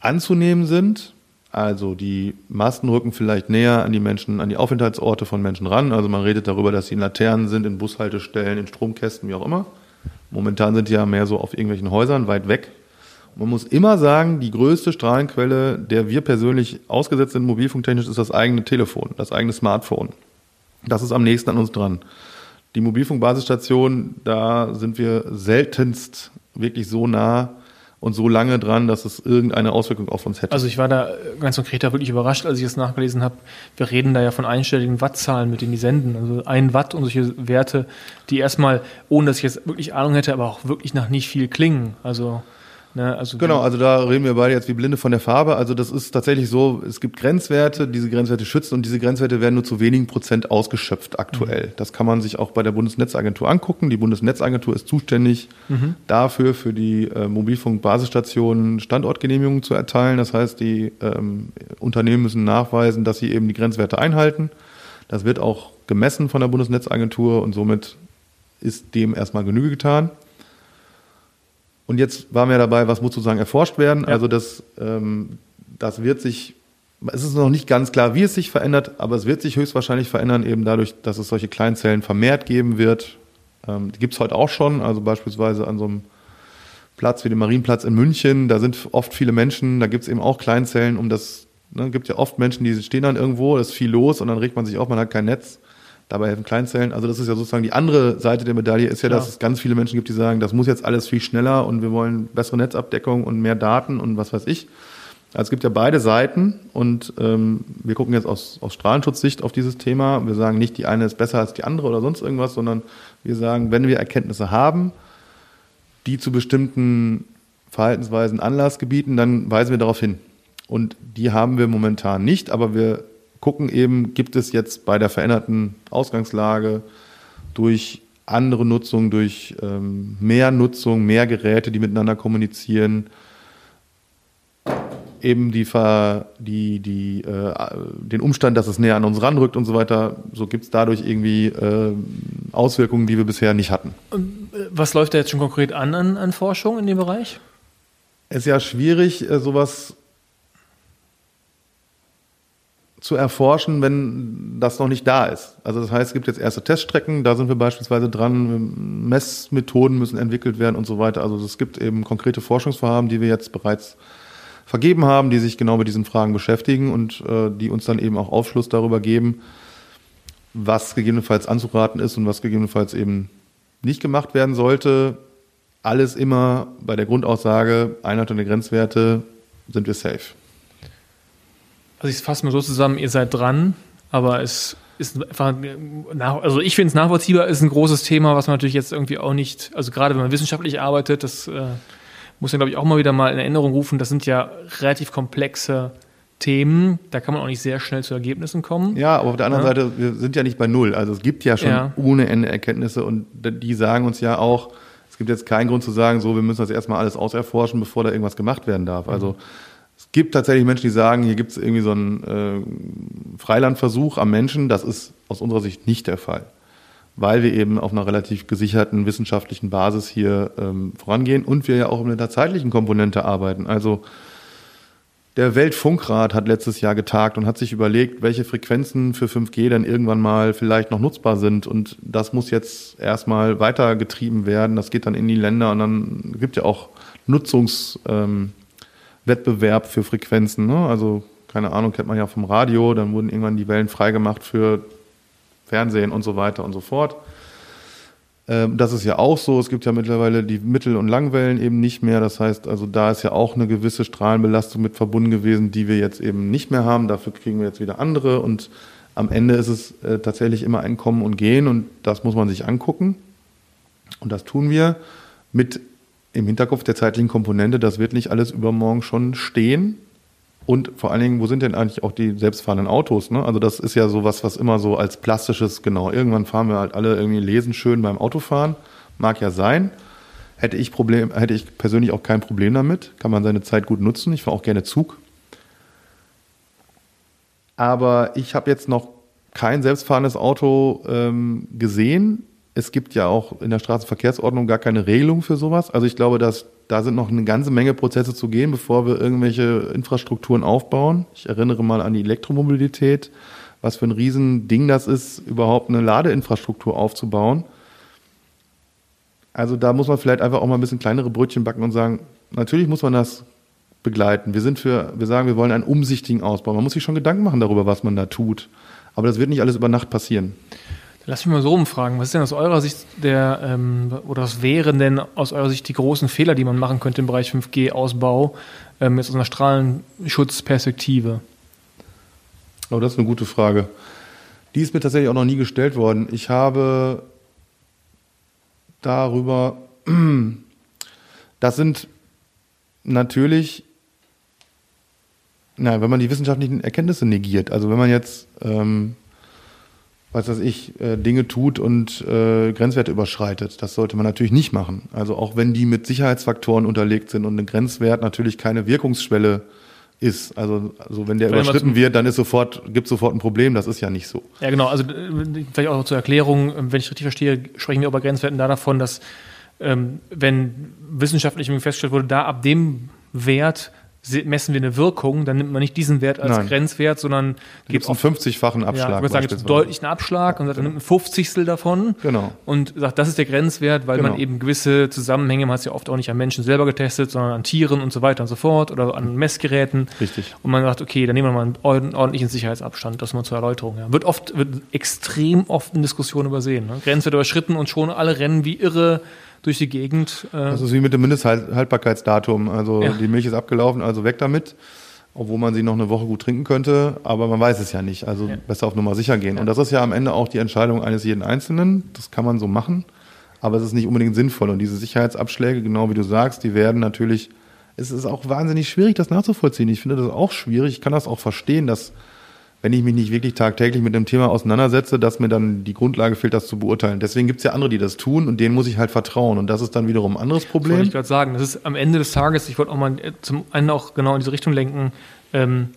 anzunehmen sind. Also die Masten rücken vielleicht näher an die Menschen, an die Aufenthaltsorte von Menschen ran. Also man redet darüber, dass sie in Laternen sind, in Bushaltestellen, in Stromkästen, wie auch immer. Momentan sind die ja mehr so auf irgendwelchen Häusern weit weg. man muss immer sagen, die größte Strahlenquelle, der wir persönlich ausgesetzt sind, mobilfunktechnisch, ist das eigene Telefon, das eigene Smartphone. Das ist am nächsten an uns dran. Die Mobilfunkbasisstation, da sind wir seltenst wirklich so nah und so lange dran, dass es irgendeine Auswirkung auf uns hätte. Also ich war da ganz konkret da wirklich überrascht, als ich es nachgelesen habe. Wir reden da ja von einstelligen Wattzahlen, mit denen die senden. Also ein Watt und solche Werte, die erstmal, ohne dass ich jetzt wirklich Ahnung hätte, aber auch wirklich nach nicht viel klingen. Also Ne, also genau, also da reden wir beide jetzt wie Blinde von der Farbe. Also das ist tatsächlich so, es gibt Grenzwerte, diese Grenzwerte schützen und diese Grenzwerte werden nur zu wenigen Prozent ausgeschöpft aktuell. Mhm. Das kann man sich auch bei der Bundesnetzagentur angucken. Die Bundesnetzagentur ist zuständig mhm. dafür, für die äh, Mobilfunkbasisstationen Standortgenehmigungen zu erteilen. Das heißt, die ähm, Unternehmen müssen nachweisen, dass sie eben die Grenzwerte einhalten. Das wird auch gemessen von der Bundesnetzagentur und somit ist dem erstmal Genüge getan. Und jetzt waren wir dabei, was muss sozusagen erforscht werden. Ja. Also das, ähm, das wird sich, es ist noch nicht ganz klar, wie es sich verändert, aber es wird sich höchstwahrscheinlich verändern, eben dadurch, dass es solche Kleinzellen vermehrt geben wird. Ähm, die gibt es heute auch schon, also beispielsweise an so einem Platz wie dem Marienplatz in München, da sind oft viele Menschen, da gibt es eben auch Kleinzellen, um das, ne, gibt ja oft Menschen, die stehen dann irgendwo, es ist viel los und dann regt man sich auf, man hat kein Netz. Dabei helfen Kleinzellen. Also das ist ja sozusagen die andere Seite der Medaille, ist ja, dass ja. es ganz viele Menschen gibt, die sagen, das muss jetzt alles viel schneller und wir wollen bessere Netzabdeckung und mehr Daten und was weiß ich. Also es gibt ja beide Seiten und ähm, wir gucken jetzt aus, aus Strahlenschutzsicht auf dieses Thema. Wir sagen nicht, die eine ist besser als die andere oder sonst irgendwas, sondern wir sagen, wenn wir Erkenntnisse haben, die zu bestimmten Verhaltensweisen Anlass gebieten, dann weisen wir darauf hin. Und die haben wir momentan nicht, aber wir gucken eben, gibt es jetzt bei der veränderten Ausgangslage durch andere Nutzung, durch ähm, mehr Nutzung, mehr Geräte, die miteinander kommunizieren, eben die, die, die, äh, den Umstand, dass es näher an uns ranrückt und so weiter, so gibt es dadurch irgendwie äh, Auswirkungen, die wir bisher nicht hatten. Äh, was läuft da jetzt schon konkret an, an, an Forschung in dem Bereich? Es ist ja schwierig, äh, sowas zu erforschen, wenn das noch nicht da ist. Also das heißt, es gibt jetzt erste Teststrecken, da sind wir beispielsweise dran, Messmethoden müssen entwickelt werden und so weiter. Also es gibt eben konkrete Forschungsvorhaben, die wir jetzt bereits vergeben haben, die sich genau mit diesen Fragen beschäftigen und äh, die uns dann eben auch Aufschluss darüber geben, was gegebenenfalls anzuraten ist und was gegebenenfalls eben nicht gemacht werden sollte. Alles immer bei der Grundaussage, Einhaltung der Grenzwerte sind wir safe. Also ich fasse mal so zusammen, ihr seid dran, aber es ist einfach, also ich finde es nachvollziehbar, ist ein großes Thema, was man natürlich jetzt irgendwie auch nicht, also gerade wenn man wissenschaftlich arbeitet, das äh, muss man glaube ich auch mal wieder mal in Erinnerung rufen, das sind ja relativ komplexe Themen, da kann man auch nicht sehr schnell zu Ergebnissen kommen. Ja, aber auf der anderen ja. Seite, wir sind ja nicht bei Null, also es gibt ja schon ja. ohne Ende Erkenntnisse und die sagen uns ja auch, es gibt jetzt keinen Grund zu sagen, so, wir müssen das erstmal alles auserforschen, bevor da irgendwas gemacht werden darf. Also es gibt tatsächlich Menschen, die sagen, hier gibt es irgendwie so einen äh, Freilandversuch am Menschen. Das ist aus unserer Sicht nicht der Fall, weil wir eben auf einer relativ gesicherten wissenschaftlichen Basis hier ähm, vorangehen und wir ja auch mit einer zeitlichen Komponente arbeiten. Also der Weltfunkrat hat letztes Jahr getagt und hat sich überlegt, welche Frequenzen für 5G dann irgendwann mal vielleicht noch nutzbar sind. Und das muss jetzt erstmal weitergetrieben werden. Das geht dann in die Länder und dann gibt ja auch Nutzungs, ähm, Wettbewerb für Frequenzen. Ne? Also, keine Ahnung, kennt man ja vom Radio, dann wurden irgendwann die Wellen freigemacht für Fernsehen und so weiter und so fort. Ähm, das ist ja auch so. Es gibt ja mittlerweile die Mittel- und Langwellen eben nicht mehr. Das heißt, also da ist ja auch eine gewisse Strahlenbelastung mit verbunden gewesen, die wir jetzt eben nicht mehr haben. Dafür kriegen wir jetzt wieder andere. Und am Ende ist es äh, tatsächlich immer ein Kommen und Gehen und das muss man sich angucken. Und das tun wir mit im Hinterkopf der zeitlichen Komponente, das wird nicht alles übermorgen schon stehen. Und vor allen Dingen, wo sind denn eigentlich auch die selbstfahrenden Autos? Ne? Also das ist ja sowas, was immer so als plastisches, genau, irgendwann fahren wir halt alle irgendwie lesen schön beim Autofahren. Mag ja sein. Hätte ich, Problem, hätte ich persönlich auch kein Problem damit. Kann man seine Zeit gut nutzen. Ich fahre auch gerne Zug. Aber ich habe jetzt noch kein selbstfahrendes Auto ähm, gesehen es gibt ja auch in der Straßenverkehrsordnung gar keine Regelung für sowas. Also ich glaube, dass da sind noch eine ganze Menge Prozesse zu gehen, bevor wir irgendwelche Infrastrukturen aufbauen. Ich erinnere mal an die Elektromobilität, was für ein Riesending das ist, überhaupt eine Ladeinfrastruktur aufzubauen. Also da muss man vielleicht einfach auch mal ein bisschen kleinere Brötchen backen und sagen, natürlich muss man das begleiten. Wir sind für, wir sagen, wir wollen einen umsichtigen Ausbau. Man muss sich schon Gedanken machen darüber, was man da tut. Aber das wird nicht alles über Nacht passieren. Lass mich mal so umfragen. Was ist denn aus eurer Sicht der, ähm, oder was wären denn aus eurer Sicht die großen Fehler, die man machen könnte im Bereich 5G-Ausbau, ähm, jetzt aus einer Strahlenschutzperspektive? Oh, das ist eine gute Frage. Die ist mir tatsächlich auch noch nie gestellt worden. Ich habe darüber, das sind natürlich, na, wenn man die wissenschaftlichen Erkenntnisse negiert, also wenn man jetzt ähm, was weiß ich, äh, Dinge tut und äh, Grenzwerte überschreitet. Das sollte man natürlich nicht machen. Also auch wenn die mit Sicherheitsfaktoren unterlegt sind und ein Grenzwert natürlich keine Wirkungsschwelle ist. Also, also wenn der wenn überschritten wird, dann ist sofort, gibt sofort ein Problem. Das ist ja nicht so. Ja, genau. Also äh, vielleicht auch zur Erklärung, wenn ich richtig verstehe, sprechen wir über Grenzwerten da davon, dass ähm, wenn wissenschaftlich festgestellt wurde, da ab dem Wert messen wir eine Wirkung, dann nimmt man nicht diesen Wert als Nein. Grenzwert, sondern gibt einen 50-fachen Abschlag. Ja, sagen, gibt deutlichen Abschlag und sagt, dann nimmt ein 50 davon genau. und sagt, das ist der Grenzwert, weil genau. man eben gewisse Zusammenhänge, man hat es ja oft auch nicht an Menschen selber getestet, sondern an Tieren und so weiter und so fort oder an Messgeräten. Richtig. Und man sagt, okay, dann nehmen wir mal einen ordentlichen Sicherheitsabstand, das mal zur Erläuterung. Ja. Wird oft, wird extrem oft in Diskussionen übersehen. Ne? Grenzwert überschritten und schon alle rennen wie irre durch die Gegend. Äh das ist wie mit dem Mindesthaltbarkeitsdatum. Also ja. die Milch ist abgelaufen, also weg damit. Obwohl man sie noch eine Woche gut trinken könnte, aber man weiß es ja nicht. Also ja. besser auf Nummer sicher gehen. Ja. Und das ist ja am Ende auch die Entscheidung eines jeden Einzelnen. Das kann man so machen, aber es ist nicht unbedingt sinnvoll. Und diese Sicherheitsabschläge, genau wie du sagst, die werden natürlich, es ist auch wahnsinnig schwierig, das nachzuvollziehen. Ich finde das auch schwierig. Ich kann das auch verstehen, dass wenn ich mich nicht wirklich tagtäglich mit dem Thema auseinandersetze, dass mir dann die Grundlage fehlt, das zu beurteilen. Deswegen gibt es ja andere, die das tun und denen muss ich halt vertrauen. Und das ist dann wiederum ein anderes Problem. Das wollte ich gerade sagen. Das ist am Ende des Tages, ich wollte auch mal zum einen auch genau in diese Richtung lenken, ähm,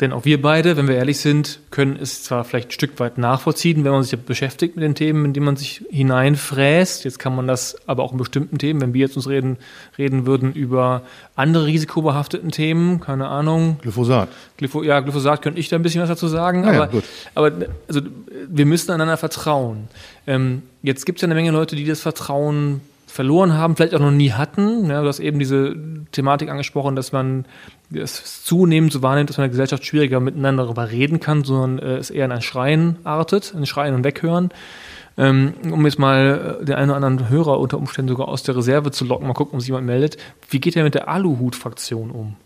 denn auch wir beide, wenn wir ehrlich sind, können es zwar vielleicht ein Stück weit nachvollziehen, wenn man sich beschäftigt mit den Themen, in die man sich hineinfräst. Jetzt kann man das aber auch in bestimmten Themen, wenn wir jetzt uns reden, reden würden über andere risikobehafteten Themen, keine Ahnung. Glyphosat. Glypho, ja, Glyphosat könnte ich da ein bisschen was dazu sagen, ja, aber, ja, aber also, wir müssen einander vertrauen. Ähm, jetzt gibt es ja eine Menge Leute, die das Vertrauen verloren haben, vielleicht auch noch nie hatten. Ja, du hast eben diese Thematik angesprochen, dass man es zunehmend so wahrnimmt, dass man in der Gesellschaft schwieriger miteinander darüber reden kann, sondern äh, es eher in ein Schreien artet, ein Schreien und Weghören. Ähm, um jetzt mal äh, den einen oder anderen Hörer unter Umständen sogar aus der Reserve zu locken, mal gucken, ob sich jemand meldet. Wie geht ihr mit der Aluhut-Fraktion um?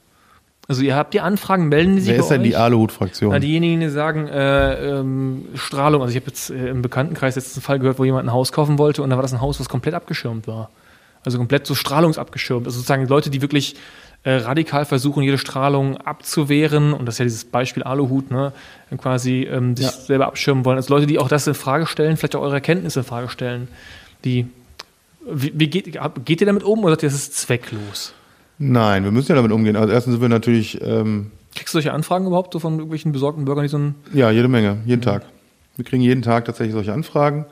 Also ihr habt die Anfragen, melden die sich Wer ist denn euch? die Aluhut-Fraktion? diejenigen, die sagen, äh, ähm, Strahlung. Also ich habe jetzt äh, im Bekanntenkreis jetzt einen Fall gehört, wo jemand ein Haus kaufen wollte und da war das ein Haus, was komplett abgeschirmt war. Also komplett so strahlungsabgeschirmt. Also sozusagen Leute, die wirklich äh, radikal versuchen, jede Strahlung abzuwehren. Und das ist ja dieses Beispiel Aluhut, ne? quasi ähm, sich ja. selber abschirmen wollen. Also Leute, die auch das in Frage stellen, vielleicht auch eure Erkenntnisse in Frage stellen. Die, wie, wie geht, geht ihr damit um oder sagt ihr, das ist zwecklos? Nein, wir müssen ja damit umgehen. Also erstens sind wir natürlich. Ähm Kriegst du solche Anfragen überhaupt so von irgendwelchen besorgten Bürgern, die so ein. Ja, jede Menge, jeden. Tag. Wir kriegen jeden Tag tatsächlich solche Anfragen.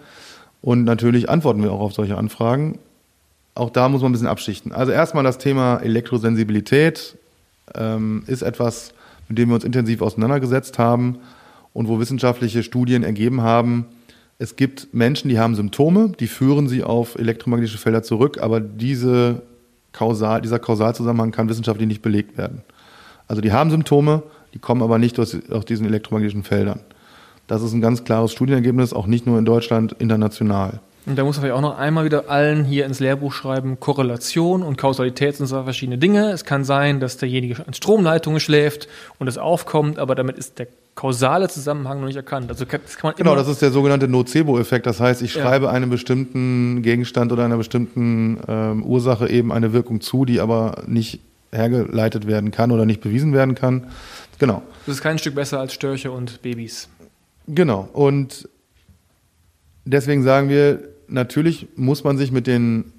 Und natürlich antworten wir auch auf solche Anfragen auch da muss man ein bisschen abschichten. Also erstmal das Thema Elektrosensibilität ähm, ist etwas, mit dem wir uns intensiv auseinandergesetzt haben und wo wissenschaftliche Studien ergeben haben, es gibt Menschen, die haben Symptome, die führen sie auf elektromagnetische Felder zurück, aber diese Kausal, dieser Kausalzusammenhang kann wissenschaftlich nicht belegt werden. Also die haben Symptome, die kommen aber nicht aus, aus diesen elektromagnetischen Feldern. Das ist ein ganz klares Studienergebnis, auch nicht nur in Deutschland, international. Und da muss man vielleicht auch noch einmal wieder allen hier ins Lehrbuch schreiben, Korrelation und Kausalität sind zwei verschiedene Dinge. Es kann sein, dass derjenige an Stromleitungen schläft und es aufkommt, aber damit ist der kausale Zusammenhang noch nicht erkannt. Also das kann man genau, das ist der sogenannte Nocebo-Effekt. Das heißt, ich schreibe ja. einem bestimmten Gegenstand oder einer bestimmten ähm, Ursache eben eine Wirkung zu, die aber nicht hergeleitet werden kann oder nicht bewiesen werden kann. Genau. Das ist kein Stück besser als Störche und Babys. Genau. Und deswegen sagen wir, natürlich muss man sich mit den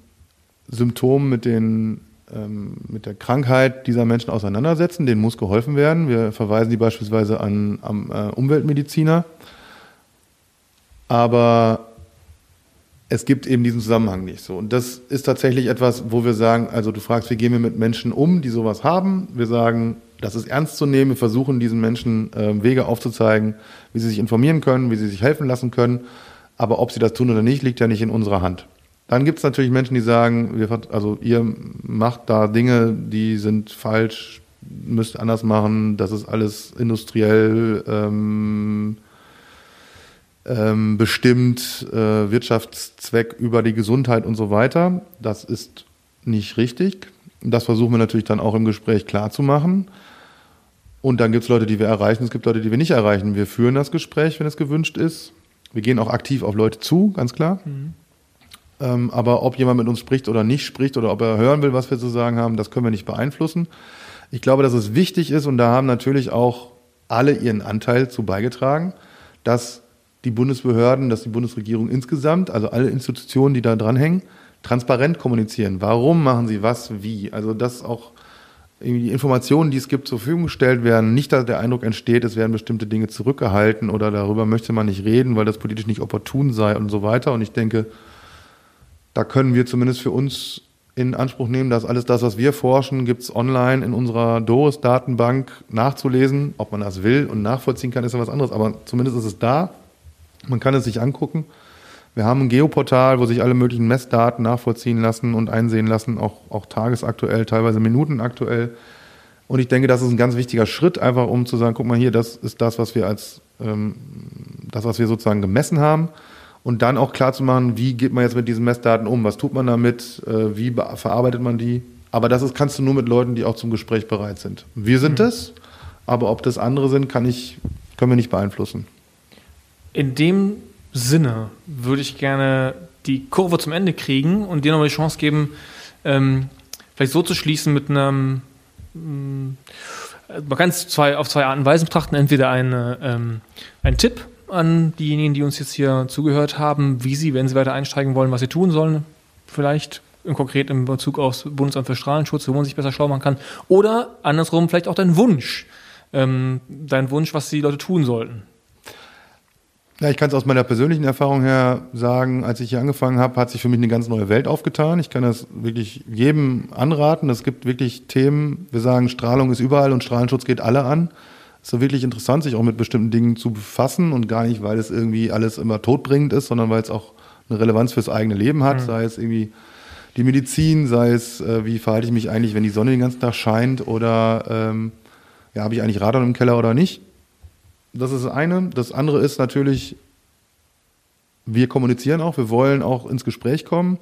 Symptomen, mit, den, ähm, mit der Krankheit dieser Menschen auseinandersetzen. Denen muss geholfen werden. Wir verweisen die beispielsweise an, an äh, Umweltmediziner. Aber es gibt eben diesen Zusammenhang nicht so. Und das ist tatsächlich etwas, wo wir sagen, also du fragst, wie gehen wir mit Menschen um, die sowas haben? Wir sagen, das ist ernst zu nehmen. Wir versuchen diesen Menschen äh, Wege aufzuzeigen, wie sie sich informieren können, wie sie sich helfen lassen können. Aber ob sie das tun oder nicht, liegt ja nicht in unserer Hand. Dann gibt es natürlich Menschen, die sagen, wir, also ihr macht da Dinge, die sind falsch, müsst anders machen, das ist alles industriell ähm, ähm, bestimmt, äh, Wirtschaftszweck über die Gesundheit und so weiter. Das ist nicht richtig. Das versuchen wir natürlich dann auch im Gespräch klarzumachen. Und dann gibt es Leute, die wir erreichen, es gibt Leute, die wir nicht erreichen. Wir führen das Gespräch, wenn es gewünscht ist. Wir gehen auch aktiv auf Leute zu, ganz klar. Mhm. Ähm, aber ob jemand mit uns spricht oder nicht spricht oder ob er hören will, was wir zu sagen haben, das können wir nicht beeinflussen. Ich glaube, dass es wichtig ist und da haben natürlich auch alle ihren Anteil zu beigetragen, dass die Bundesbehörden, dass die Bundesregierung insgesamt, also alle Institutionen, die da dranhängen, transparent kommunizieren. Warum machen sie was, wie? Also dass auch die Informationen, die es gibt, zur Verfügung gestellt werden, nicht, dass der Eindruck entsteht, es werden bestimmte Dinge zurückgehalten oder darüber möchte man nicht reden, weil das politisch nicht opportun sei und so weiter. Und ich denke, da können wir zumindest für uns in Anspruch nehmen, dass alles das, was wir forschen, gibt es online in unserer Doris-Datenbank nachzulesen. Ob man das will und nachvollziehen kann, ist ja was anderes. Aber zumindest ist es da. Man kann es sich angucken. Wir haben ein Geoportal, wo sich alle möglichen Messdaten nachvollziehen lassen und einsehen lassen, auch, auch tagesaktuell, teilweise minutenaktuell. Und ich denke, das ist ein ganz wichtiger Schritt, einfach um zu sagen, guck mal hier, das ist das, was wir als ähm, das, was wir sozusagen gemessen haben. Und dann auch klar zu machen, wie geht man jetzt mit diesen Messdaten um? Was tut man damit? Äh, wie verarbeitet man die? Aber das ist, kannst du nur mit Leuten, die auch zum Gespräch bereit sind. Wir sind mhm. es, aber ob das andere sind, kann ich, können wir nicht beeinflussen. In dem Sinne würde ich gerne die Kurve zum Ende kriegen und dir nochmal die Chance geben, ähm, vielleicht so zu schließen mit einem, mm, man kann es zwei, auf zwei Arten und Weisen betrachten. Entweder eine, ähm, ein Tipp an diejenigen, die uns jetzt hier zugehört haben, wie sie, wenn sie weiter einsteigen wollen, was sie tun sollen. Vielleicht im konkret im Bezug aufs Bundesamt für Strahlenschutz, wo man sich besser schlau machen kann. Oder andersrum vielleicht auch dein Wunsch. Ähm, dein Wunsch, was die Leute tun sollten. Ja, ich kann es aus meiner persönlichen Erfahrung her sagen, als ich hier angefangen habe, hat sich für mich eine ganz neue Welt aufgetan. Ich kann das wirklich jedem anraten. Es gibt wirklich Themen, wir sagen, Strahlung ist überall und Strahlenschutz geht alle an. Es ist wirklich interessant, sich auch mit bestimmten Dingen zu befassen und gar nicht, weil es irgendwie alles immer todbringend ist, sondern weil es auch eine Relevanz fürs eigene Leben hat, mhm. sei es irgendwie die Medizin, sei es, äh, wie verhalte ich mich eigentlich, wenn die Sonne den ganzen Tag scheint oder ähm, ja, habe ich eigentlich Radon im Keller oder nicht. Das ist das eine. Das andere ist natürlich, wir kommunizieren auch, wir wollen auch ins Gespräch kommen.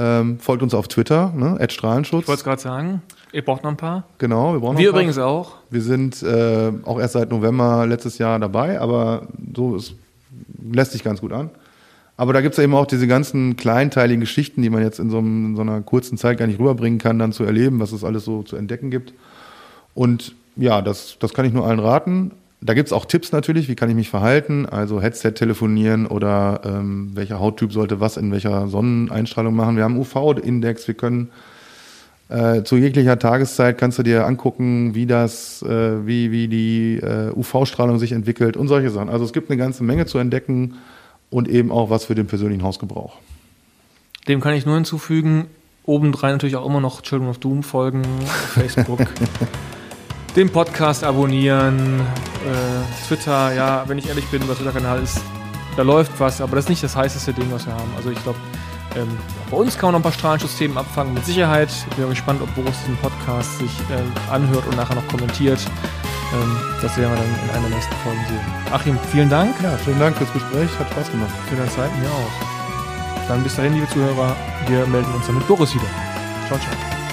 Ähm, folgt uns auf Twitter, ne? Strahlenschutz. Ich wollte es gerade sagen, ihr braucht noch ein paar. Genau, wir brauchen noch Wir übrigens auch. Wir sind äh, auch erst seit November letztes Jahr dabei, aber so ist, lässt sich ganz gut an. Aber da gibt es ja eben auch diese ganzen kleinteiligen Geschichten, die man jetzt in so, einem, in so, einer kurzen Zeit gar nicht rüberbringen kann, dann zu erleben, was es alles so zu entdecken gibt. Und ja, das, das kann ich nur allen raten. Da gibt's auch Tipps natürlich, wie kann ich mich verhalten, also Headset telefonieren oder ähm, welcher Hauttyp sollte was in welcher Sonneneinstrahlung machen. Wir haben UV-Index, wir können äh, zu jeglicher Tageszeit kannst du dir angucken, wie das, äh, wie, wie die äh, UV-Strahlung sich entwickelt und solche Sachen. Also es gibt eine ganze Menge zu entdecken und eben auch was für den persönlichen Hausgebrauch. Dem kann ich nur hinzufügen, obendrein natürlich auch immer noch Children of Doom folgen, Facebook. Den Podcast abonnieren, äh, Twitter, ja, wenn ich ehrlich bin, unser Twitter-Kanal ist, da läuft was, aber das ist nicht das heißeste Ding, was wir haben. Also ich glaube, ähm, bei uns kann man noch ein paar Strahlenschutzthemen abfangen, mit Sicherheit. Ich bin gespannt, ob Boris diesen Podcast sich äh, anhört und nachher noch kommentiert. Ähm, das werden wir dann in einer der nächsten Folgen sehen. Achim, vielen Dank. Ja, vielen Dank fürs Gespräch, hat Spaß gemacht. Für deine Zeit, mir auch. Dann bis dahin, liebe Zuhörer, wir melden uns dann mit Boris wieder. Ciao, ciao.